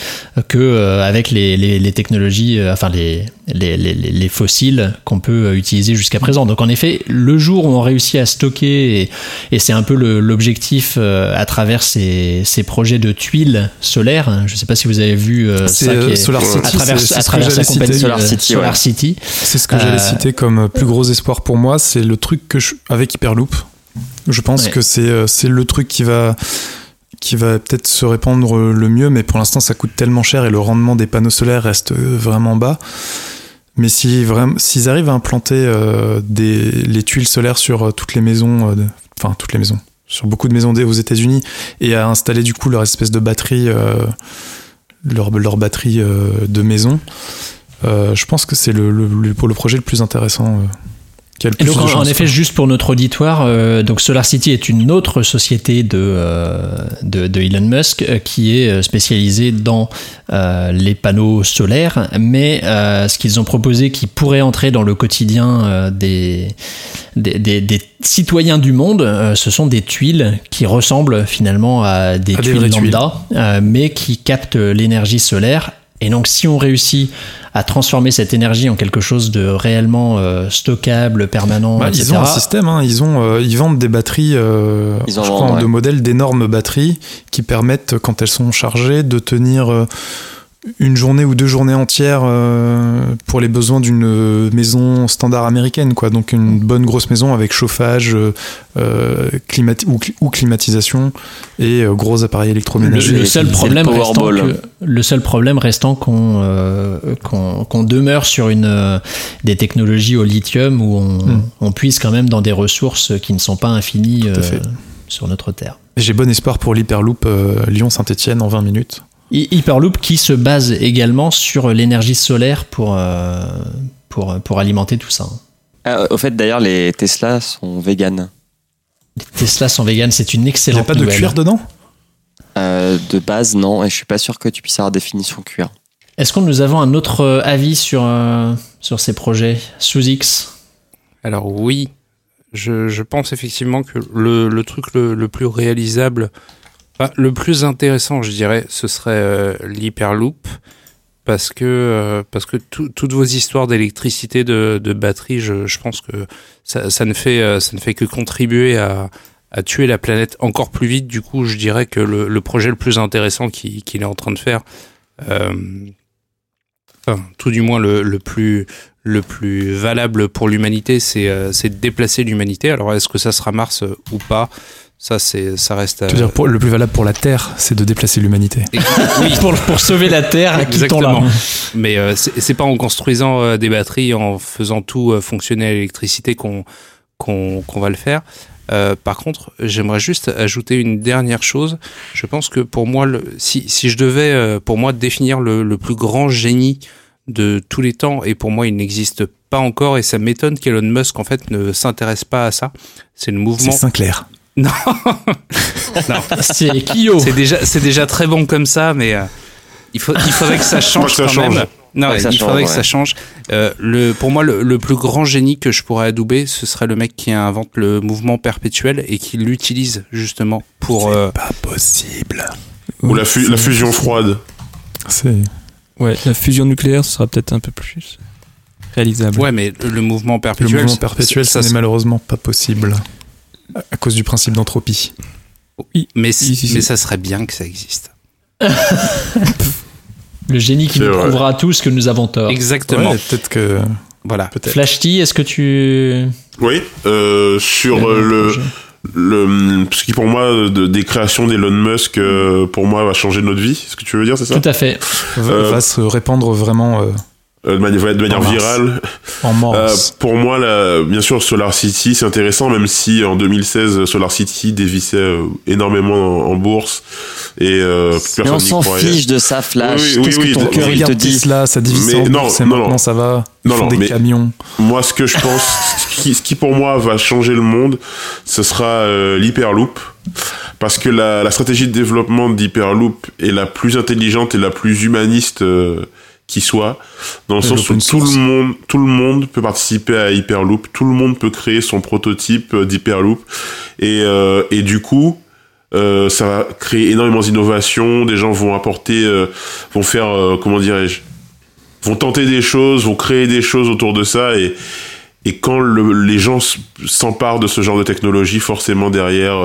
que euh, avec les, les, les technologies, euh, enfin les, les, les, les fossiles qu'on peut utiliser jusqu'à présent. Donc en effet, le jour où on réussit à stocker, et, et c'est un peu le- l'objectif euh, à travers ces, ces projets de tuiles solaires, hein, je ne sais pas si vous avez vu euh, C'est ça, qui est- Solar City, à travers, à sa compagnie citer. Solar City, Solar ouais. City. C'est ce que j'allais Euh, citer comme plus gros espoir pour moi. C'est le truc que je, avec Hyperloop. Je pense Ouais. que c'est euh, c'est le truc qui va qui va peut-être se répandre le mieux, mais pour l'instant ça coûte tellement cher et le rendement des panneaux solaires reste euh, vraiment bas. Mais si vraiment s'ils arrivent à implanter euh, des les tuiles solaires sur euh, toutes les maisons, euh, de- enfin toutes les maisons, sur beaucoup de maisons aux États-Unis et à installer du coup leur espèce de batterie, euh, leur leur batterie euh, de maison. Euh, je pense que c'est le, le, le projet le plus intéressant Et donc, en, effet, juste pour notre auditoire, euh, donc Solar City est une autre société de, euh, de, de Elon Musk euh, qui est euh, spécialisée dans euh, les panneaux solaires, mais euh, ce qu'ils ont proposé qui pourrait entrer dans le quotidien euh, des, des, des- des citoyens du monde, euh, ce sont des tuiles qui ressemblent finalement à des À tuiles lambda, euh, mais qui captent l'énergie solaire. Et donc, si on réussit à transformer cette énergie en quelque chose de réellement euh, stockable, permanent, Bah, etc. ils ont un système, hein, ils, ont, euh, ils vendent des batteries, euh, Ils en je vendent, crois, en ouais. de modèles d'énormes batteries qui permettent, quand elles sont chargées, de tenir euh, une journée ou deux journées entières euh, pour les besoins d'une maison standard américaine, quoi. Donc une bonne grosse maison avec chauffage euh, euh, climati- ou, cli- ou climatisation et euh, gros appareils Le, électroménagers. le seul problème le restant Powerball. que- le seul problème restant qu'on euh, qu'on qu'on demeure sur une euh, des technologies au lithium où on, Hmm. on puise quand même dans des ressources qui ne sont pas infinies euh, sur notre terre. J'ai bon espoir pour l'Hyperloop euh, Lyon-Saint-Etienne en 20 minutes. Hy- Hyperloop qui se base également sur l'énergie solaire pour euh, pour pour alimenter tout ça. Ah, au fait, d'ailleurs, les Tesla sont véganes. Les Tesla sont véganes, c'est une Il n'y excellente a pas de nouvelle. cuir dedans Euh, de base, non, et je suis pas sûr que tu puisses avoir définition cuir. Est-ce que nous avons un autre euh, avis sur euh, sur ces projets? Sous X? Alors oui, je, je pense effectivement que le, le truc le, le plus réalisable, enfin, le plus intéressant, je dirais, ce serait euh, l'Hyperloop. Parce que, euh, parce que tout- toutes vos histoires d'électricité, de, de batterie, je, pense que ça, ne fait, euh, ça ne fait que contribuer à, tuer la planète encore plus vite. Du coup, je dirais que le, projet le plus intéressant qu'il est en train de faire, enfin, tout du moins le, plus le plus valable pour l'humanité, c'est de déplacer l'humanité. Alors, est-ce que ça sera Mars ou pas? Ça, c'est ça reste. à- Tu veux dire, pour- le plus valable pour la Terre, c'est de déplacer l'humanité. oui, pour pour sauver la Terre. Exactement. Mais euh, c'est c'est pas en construisant euh, des batteries, en faisant tout euh, fonctionner à l'électricité qu'on qu'on qu'on va le faire. Euh, par contre, j'aimerais juste ajouter une dernière chose. Je pense que pour moi, le, si, si je devais, euh, pour moi, définir le, le plus grand génie de tous les temps, et pour moi, il n'existe pas encore, et ça m'étonne qu'Elon Musk, en fait, ne s'intéresse pas à ça. C'est le C'est mouvement. Sinclair. Non, C'est Kyo. c'est déjà, c'est déjà très bon comme ça, mais euh, il, faut, il faudrait que ça change quand même. Non, Ouais, il faudrait que ça change. Euh, le, pour moi, le, le plus grand génie que je pourrais adouber, ce serait le mec qui invente le mouvement perpétuel et qui l'utilise justement pour. euh, Pas possible. Ou la, fu- la fusion froide. C'est. Ouais, la fusion nucléaire, ce sera peut-être un peu plus réalisable. Ouais, mais le, le mouvement Le perpétuel. mouvement perpétuel, ça, n'est malheureusement pas possible. À- À cause du principe d'entropie. mais, Si, si, si. mais ça serait bien que ça existe. Le génie qui nous vrai. prouvera tous que nous avons tort. Exactement. Ouais, peut-être que. Voilà. Peut-être. Flash T, est-ce que tu. Oui, euh, sur euh, le, le, ce qui pour moi de- des créations d'Elon Musk, euh, pour moi va changer notre vie. C'est ce que tu veux dire, c'est ça? Tout à fait. Va, Euh, va se répandre vraiment De manière, de manière En virale. en Euh, Mars. pour moi, là, bien sûr, Solar City, c'est intéressant, même si en 2016, Solar City dévissait euh, énormément en, en bourse et euh, Mais personne on s'en fiche de ça, Flash. Oui, oui, Qu'est-ce oui, que ton cœur il te dit Tesla, ça divise Mais en non, bourse et non, maintenant non. ça va. Ils Non, font non, des mais- camions. Moi, ce que je pense, ce qui, ce qui pour moi va changer le monde, ce sera euh, l'Hyperloop. Parce que la, la stratégie de développement d'Hyperloop est la plus intelligente et la plus humaniste euh, qui soit, dans le Et sens où tout le monde, tout le monde peut participer à Hyperloop, tout le monde peut créer son prototype euh, d'Hyperloop, et, euh, et du coup, euh, ça va créer énormément d'innovations. Des gens vont apporter, euh, vont faire, comment dirais-je, vont tenter des choses, vont créer des choses autour de ça, et et quand le- les gens s'emparent de ce genre de technologie, forcément derrière,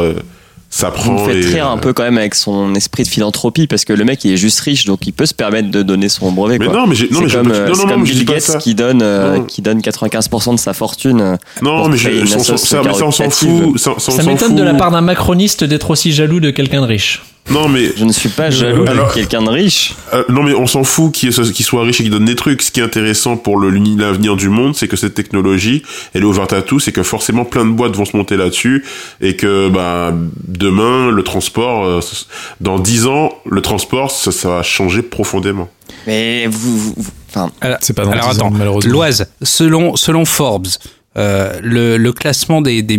ça Vous me prend. faites et, rire un euh, peu quand même avec son esprit de philanthropie parce que le mec il est juste riche donc il peut se permettre de donner son brevet. Mais quoi. non, mais non, c'est mais comme, non, non, dis Bill pas Gates qui donne, euh, qui donne 95% de sa fortune. euh, Non, mais je, ça, ça, ça, mais ça, on s'en fout. Ça, m'étonne de la part d'un macroniste d'être aussi jaloux de quelqu'un de riche. Non, mais Je ne suis pas jaloux alors- de quelqu'un de riche. Euh, non mais on s'en fout qu'il soit riche et qu'il donne des trucs. Ce qui est intéressant pour l'avenir du monde, c'est que cette technologie, elle est ouverte à tous et que forcément plein de boîtes vont se monter là-dessus et que bah demain le transport, euh, dans 10 ans, le transport, ça, ça va changer profondément. Mais vous, vous- vous- enfin, C'est pas dans Alors 10 ans, attends, malheureusement. Loise, selon, selon Forbes, euh, le, le classement des, des,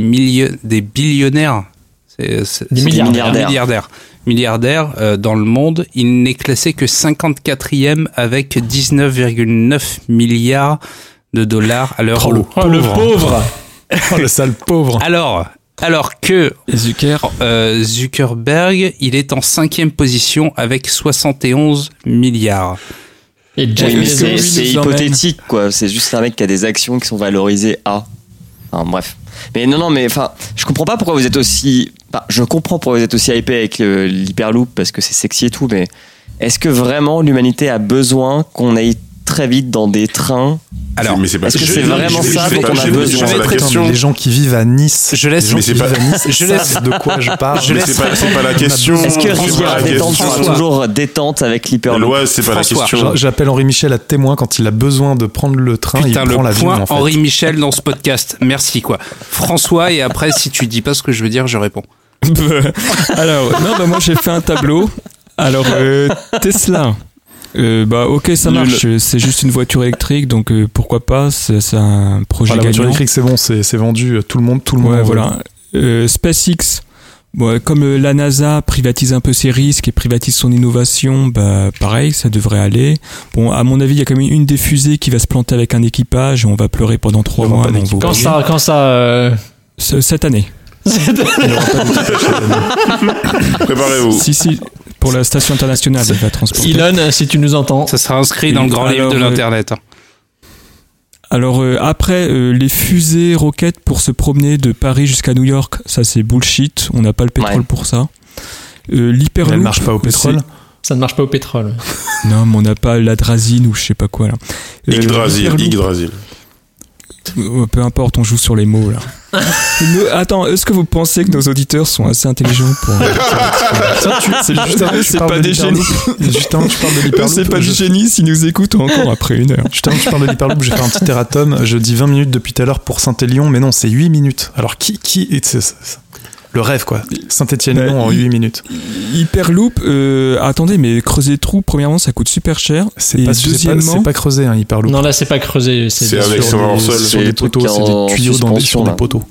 des billionnaires, c'est, Des milliardaires, milliardaires, euh, dans le monde, il n'est classé que 54e avec 19,9 milliards de dollars à l'heure Oh. Oh, le pauvre Oh, le sale pauvre. Alors, alors que Zucker, euh, Zuckerberg, il est en cinquième position avec 71 milliards. Et Jeff Oui, c'est c'est hypothétique, quoi. C'est juste un mec qui a des actions qui sont valorisées à. Enfin, bref. Mais non, non, mais enfin, je comprends pas pourquoi vous êtes aussi. Enfin, je comprends pourquoi vous êtes aussi hypé avec euh, l'hyperloop parce que c'est sexy et tout, mais est-ce que vraiment l'humanité a besoin qu'on aille très vite dans des trains? Alors, mais c'est pas est-ce que c'est vraiment je- ça dont on a je- je- besoin les gens qui vivent à Nice. Je laisse- les gens mais qui c'est pas- vivent à Nice je savent de quoi? Je parle. Je Mais laisse c'est pas, la question. Est-ce que rivière la détente sera toujours détente avec l'hyperloop? L'Oise, c'est pas la François, question. J'appelle Henri Michel à témoin quand il a besoin de prendre le train, Putain, il le prend l'avion point. Henri Michel dans ce podcast. Merci, quoi. François, et après, si tu dis pas ce que je veux dire, je réponds. Alors, non, bah, moi j'ai fait un tableau. Alors, euh, Tesla. Euh, bah, ok, ça marche. C'est juste une voiture électrique, donc euh, pourquoi pas. C'est c'est un projet Enfin, la voiture électrique, c'est bon, c'est c'est vendu, tout le monde, tout le monde. Ouais, veut. voilà. Euh, SpaceX. Bon, comme euh, la NASA privatise un peu ses risques et privatise son innovation, bah pareil, ça devrait aller. Bon, à mon avis, il y a quand même une des fusées qui va se planter avec un équipage et on va pleurer pendant trois mois. Quand ça, quand ça, euh, Ce- Cette année. Préparez-vous. Si, si, pour la station internationale, elle va transporter. Elon, si tu nous entends. Ça sera inscrit dans le grand livre de Alors, euh, l'Internet. Alors euh, après, euh, les fusées roquettes pour se promener de Paris jusqu'à New York, ça c'est bullshit. On n'a pas le pétrole Ouais. pour ça. Euh, L'hyperloop, elle marche pas au pétrole. Ça ne marche pas au pétrole. Non, mais on n'a pas l'adrazine ou je sais pas quoi là. Euh, Yggdrasil, euh, Peu importe, on joue sur les mots là. Nous- attends, est-ce que vous pensez que nos auditeurs sont assez intelligents pour C'est juste avant que tu c'est pas de des génies. l'hyperloop- Juste avant que tu parles de l'hyperloop. C'est pas du je- génie s'ils nous écoutent encore après une heure. Juste avant que tu parles de l'hyperloop, j'ai fait un petit erratum. Je dis 20 minutes depuis tout à l'heure pour Saint-Élion, mais non, c'est 8 minutes. Alors qui, qui est c'est- le rêve quoi Saint-Étienne-Lyon Bah, en il- 8 minutes. Hyperloop, euh, attendez, mais creuser le trou, premièrement, ça coûte super cher. C'est Et pas, c'est pas, deuxièmement, c'est pas creusé un hyperloop. Non, là, c'est pas creusé. C'est avec sur son des- sur C'est des poteaux, c'est des tuyaux dans des, sur des poteaux.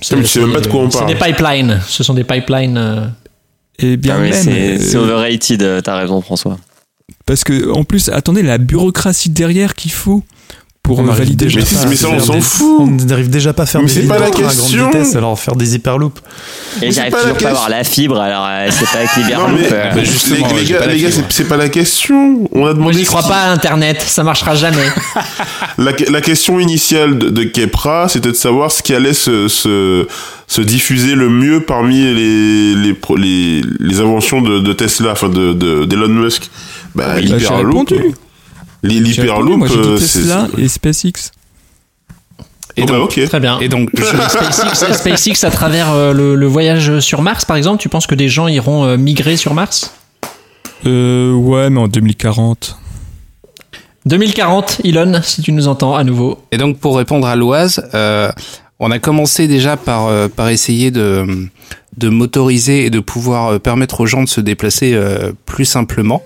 c'est- Mais tu sais même pas de quoi on C'est parle. des pipelines. Ce sont des pipelines. euh, Et bien Ah oui, c'est euh, c'est overrated, euh, t'as raison François. parce que en plus, attendez, la bureaucratie derrière qu'il faut pour On arrive valider. déjà Mais pas truc. à mais ça, on faire s'en des- fout. On n'arrive déjà pas à faire Mais des pas la de à grande vitesse, alors faire des hyperloops. Et j'arrive toujours pas à avoir la fibre, alors euh, c'est pas avec Non, l'hyperloop. mais euh, bah, justement, les, les gars, les gars, c'est pas la question. On a Moi, demandé j'y crois pas à Internet. Ça marchera jamais. La, la question initiale de, de Kepra, c'était de savoir ce qui allait se, se, se diffuser le mieux parmi les, les, les, les inventions de, de Tesla, enfin de, de, d'Elon Musk. Bah, Bah, j'ai répondu, L'hyperloop, Moi, j'ai euh, dit c'est. Tesla et SpaceX. Et Oh, bah, donc, ok. Très bien. et donc, je- SpaceX, SpaceX, à travers euh, le, le voyage sur Mars, par exemple, tu penses que des gens iront euh, migrer sur Mars? Euh, ouais, mais en 2040. 2040, Elon, si tu nous entends à nouveau. Et donc pour répondre à l'Oise, euh, on a commencé déjà par euh, par essayer de de motoriser et de pouvoir permettre aux gens de se déplacer euh, plus simplement.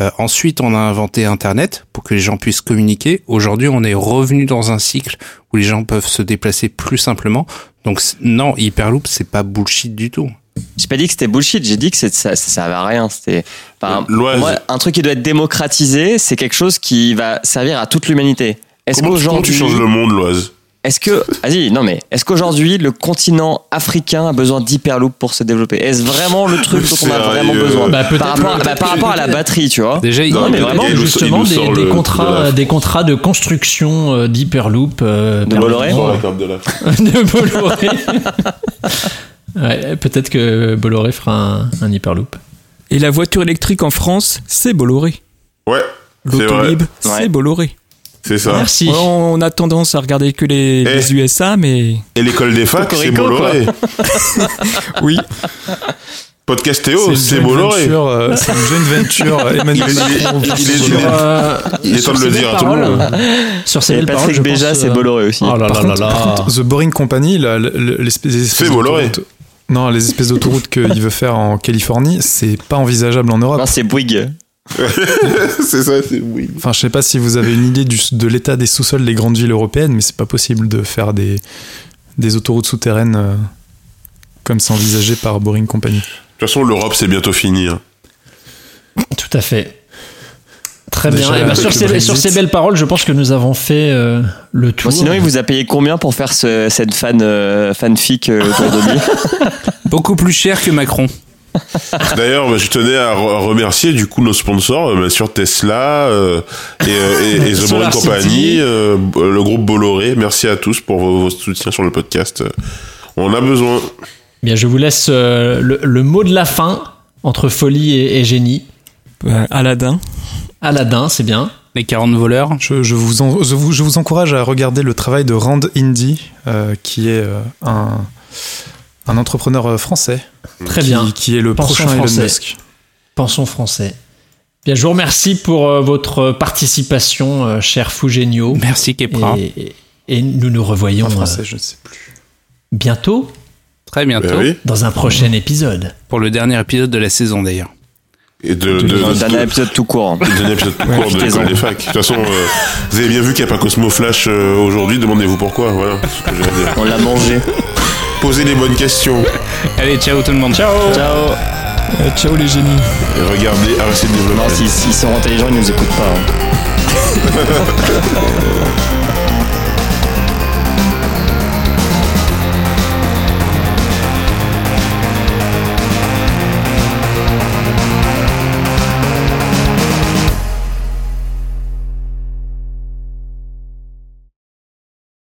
Euh, ensuite, on a inventé Internet pour que les gens puissent communiquer. Aujourd'hui, on est revenu dans un cycle où les gens peuvent se déplacer plus simplement. Donc non, Hyperloop, c'est pas bullshit du tout. J'ai pas dit que c'était bullshit, j'ai dit que c'est- ça, ça servait à rien. C'était, enfin, Euh, moi, un truc qui doit être démocratisé, c'est quelque chose qui va servir à toute l'humanité. Est-ce Comment, tu- comment tu qu'aujourd'hui, changes le monde, Loise? Est-ce que, vas-y, non mais, est-ce qu'aujourd'hui le continent africain a besoin d'hyperloop pour se développer? Est-ce vraiment le truc dont on a vraiment besoin? Bah, par, rapport, bah, par rapport à la batterie, tu vois. Déjà, il- Non, mais vraiment, Justement, des, le- de contrats, la- des contrats de construction euh, d'Hyperloop. euh, De Bolloré de Bolloré. Ouais, peut-être que Bolloré fera un, un Hyperloop. Et la voiture électrique en France, c'est Bolloré. Ouais, c'est. L'autolib, Ouais. c'est Bolloré. C'est ça. Merci. Ouais, on a tendance à regarder que les, Eh. les USA, mais Et l'école des facs, c'est Bolloré. oui. Podcastéo, une c'est Bolloré. euh, C'est une joint venture. Emmanuel Il est- Macron il il. Euh, Il temps de le dire à tout le paroles- monde. Sur ces paroles, Patrick je Béja, c'est euh, Bolloré aussi. Oh là Par là contre, là par là. contre, The Boring Company, l'espèce C'est Bolloré. d'autoroutes- Non, les espèces d'autoroutes qu'il veut faire en Californie, c'est pas envisageable en Europe. Non, c'est Bouygues. c'est ça, c'est oui. Enfin, je sais pas si vous avez une idée du- de l'état des sous-sols des grandes villes européennes, mais c'est pas possible de faire des, des autoroutes souterraines euh, comme c'est envisagé par Boring Company. De toute façon, l'Europe, c'est bientôt fini. hein. Tout à fait. Très Déjà, bien. Eh ben, sur, ces, Brexit. sur ces belles paroles, je pense que nous avons fait euh, le tour. Bon, sinon, il vous a payé combien pour faire ce- cette fan, euh, fanfic euh, autour de lui? Beaucoup plus cher que Macron. D'ailleurs, bah, je tenais à, re- à remercier du coup nos sponsors, euh, bien sûr Tesla euh, et, euh, et, et The. Company, euh, le groupe Bolloré. Merci à tous pour vos, vos soutiens sur le podcast. On a besoin. Bien, je vous laisse euh, le, le mot de la fin entre folie et, et génie. Euh, Aladdin. Aladdin, c'est bien. Les 40 voleurs. Je, je vous en- je, vous, je vous encourage à regarder le travail de Rand Indy, euh, qui est euh, un, un entrepreneur euh, français. Très qui, bien. Qui est le Pensons prochain Elon français. Musk. Pensons français. Bien, je vous remercie pour euh, votre participation, euh, cher Fougénio. Merci Kepra. Et, et nous nous revoyons En euh, français, je ne sais plus. bientôt Très bientôt. Oui. dans un prochain épisode. Pour le dernier épisode de la saison d'ailleurs. Et de, de, Un de- dernier épisode tout court. hein. de- dernier épisode tout court de l'école des facs. De toute façon, euh, vous avez bien vu qu'il n'y a pas Cosmo Flash euh, aujourd'hui. Demandez-vous pourquoi. Voilà. c'est ce que j'ai à dire. On l'a mangé. Posez les bonnes questions Allez, ciao tout le monde. Ciao. Ciao. Euh, ciao les génies. et regardez Arrêtez de développer. Non, s'ils s'ils sont intelligents, ils nous écoutent pas. hein.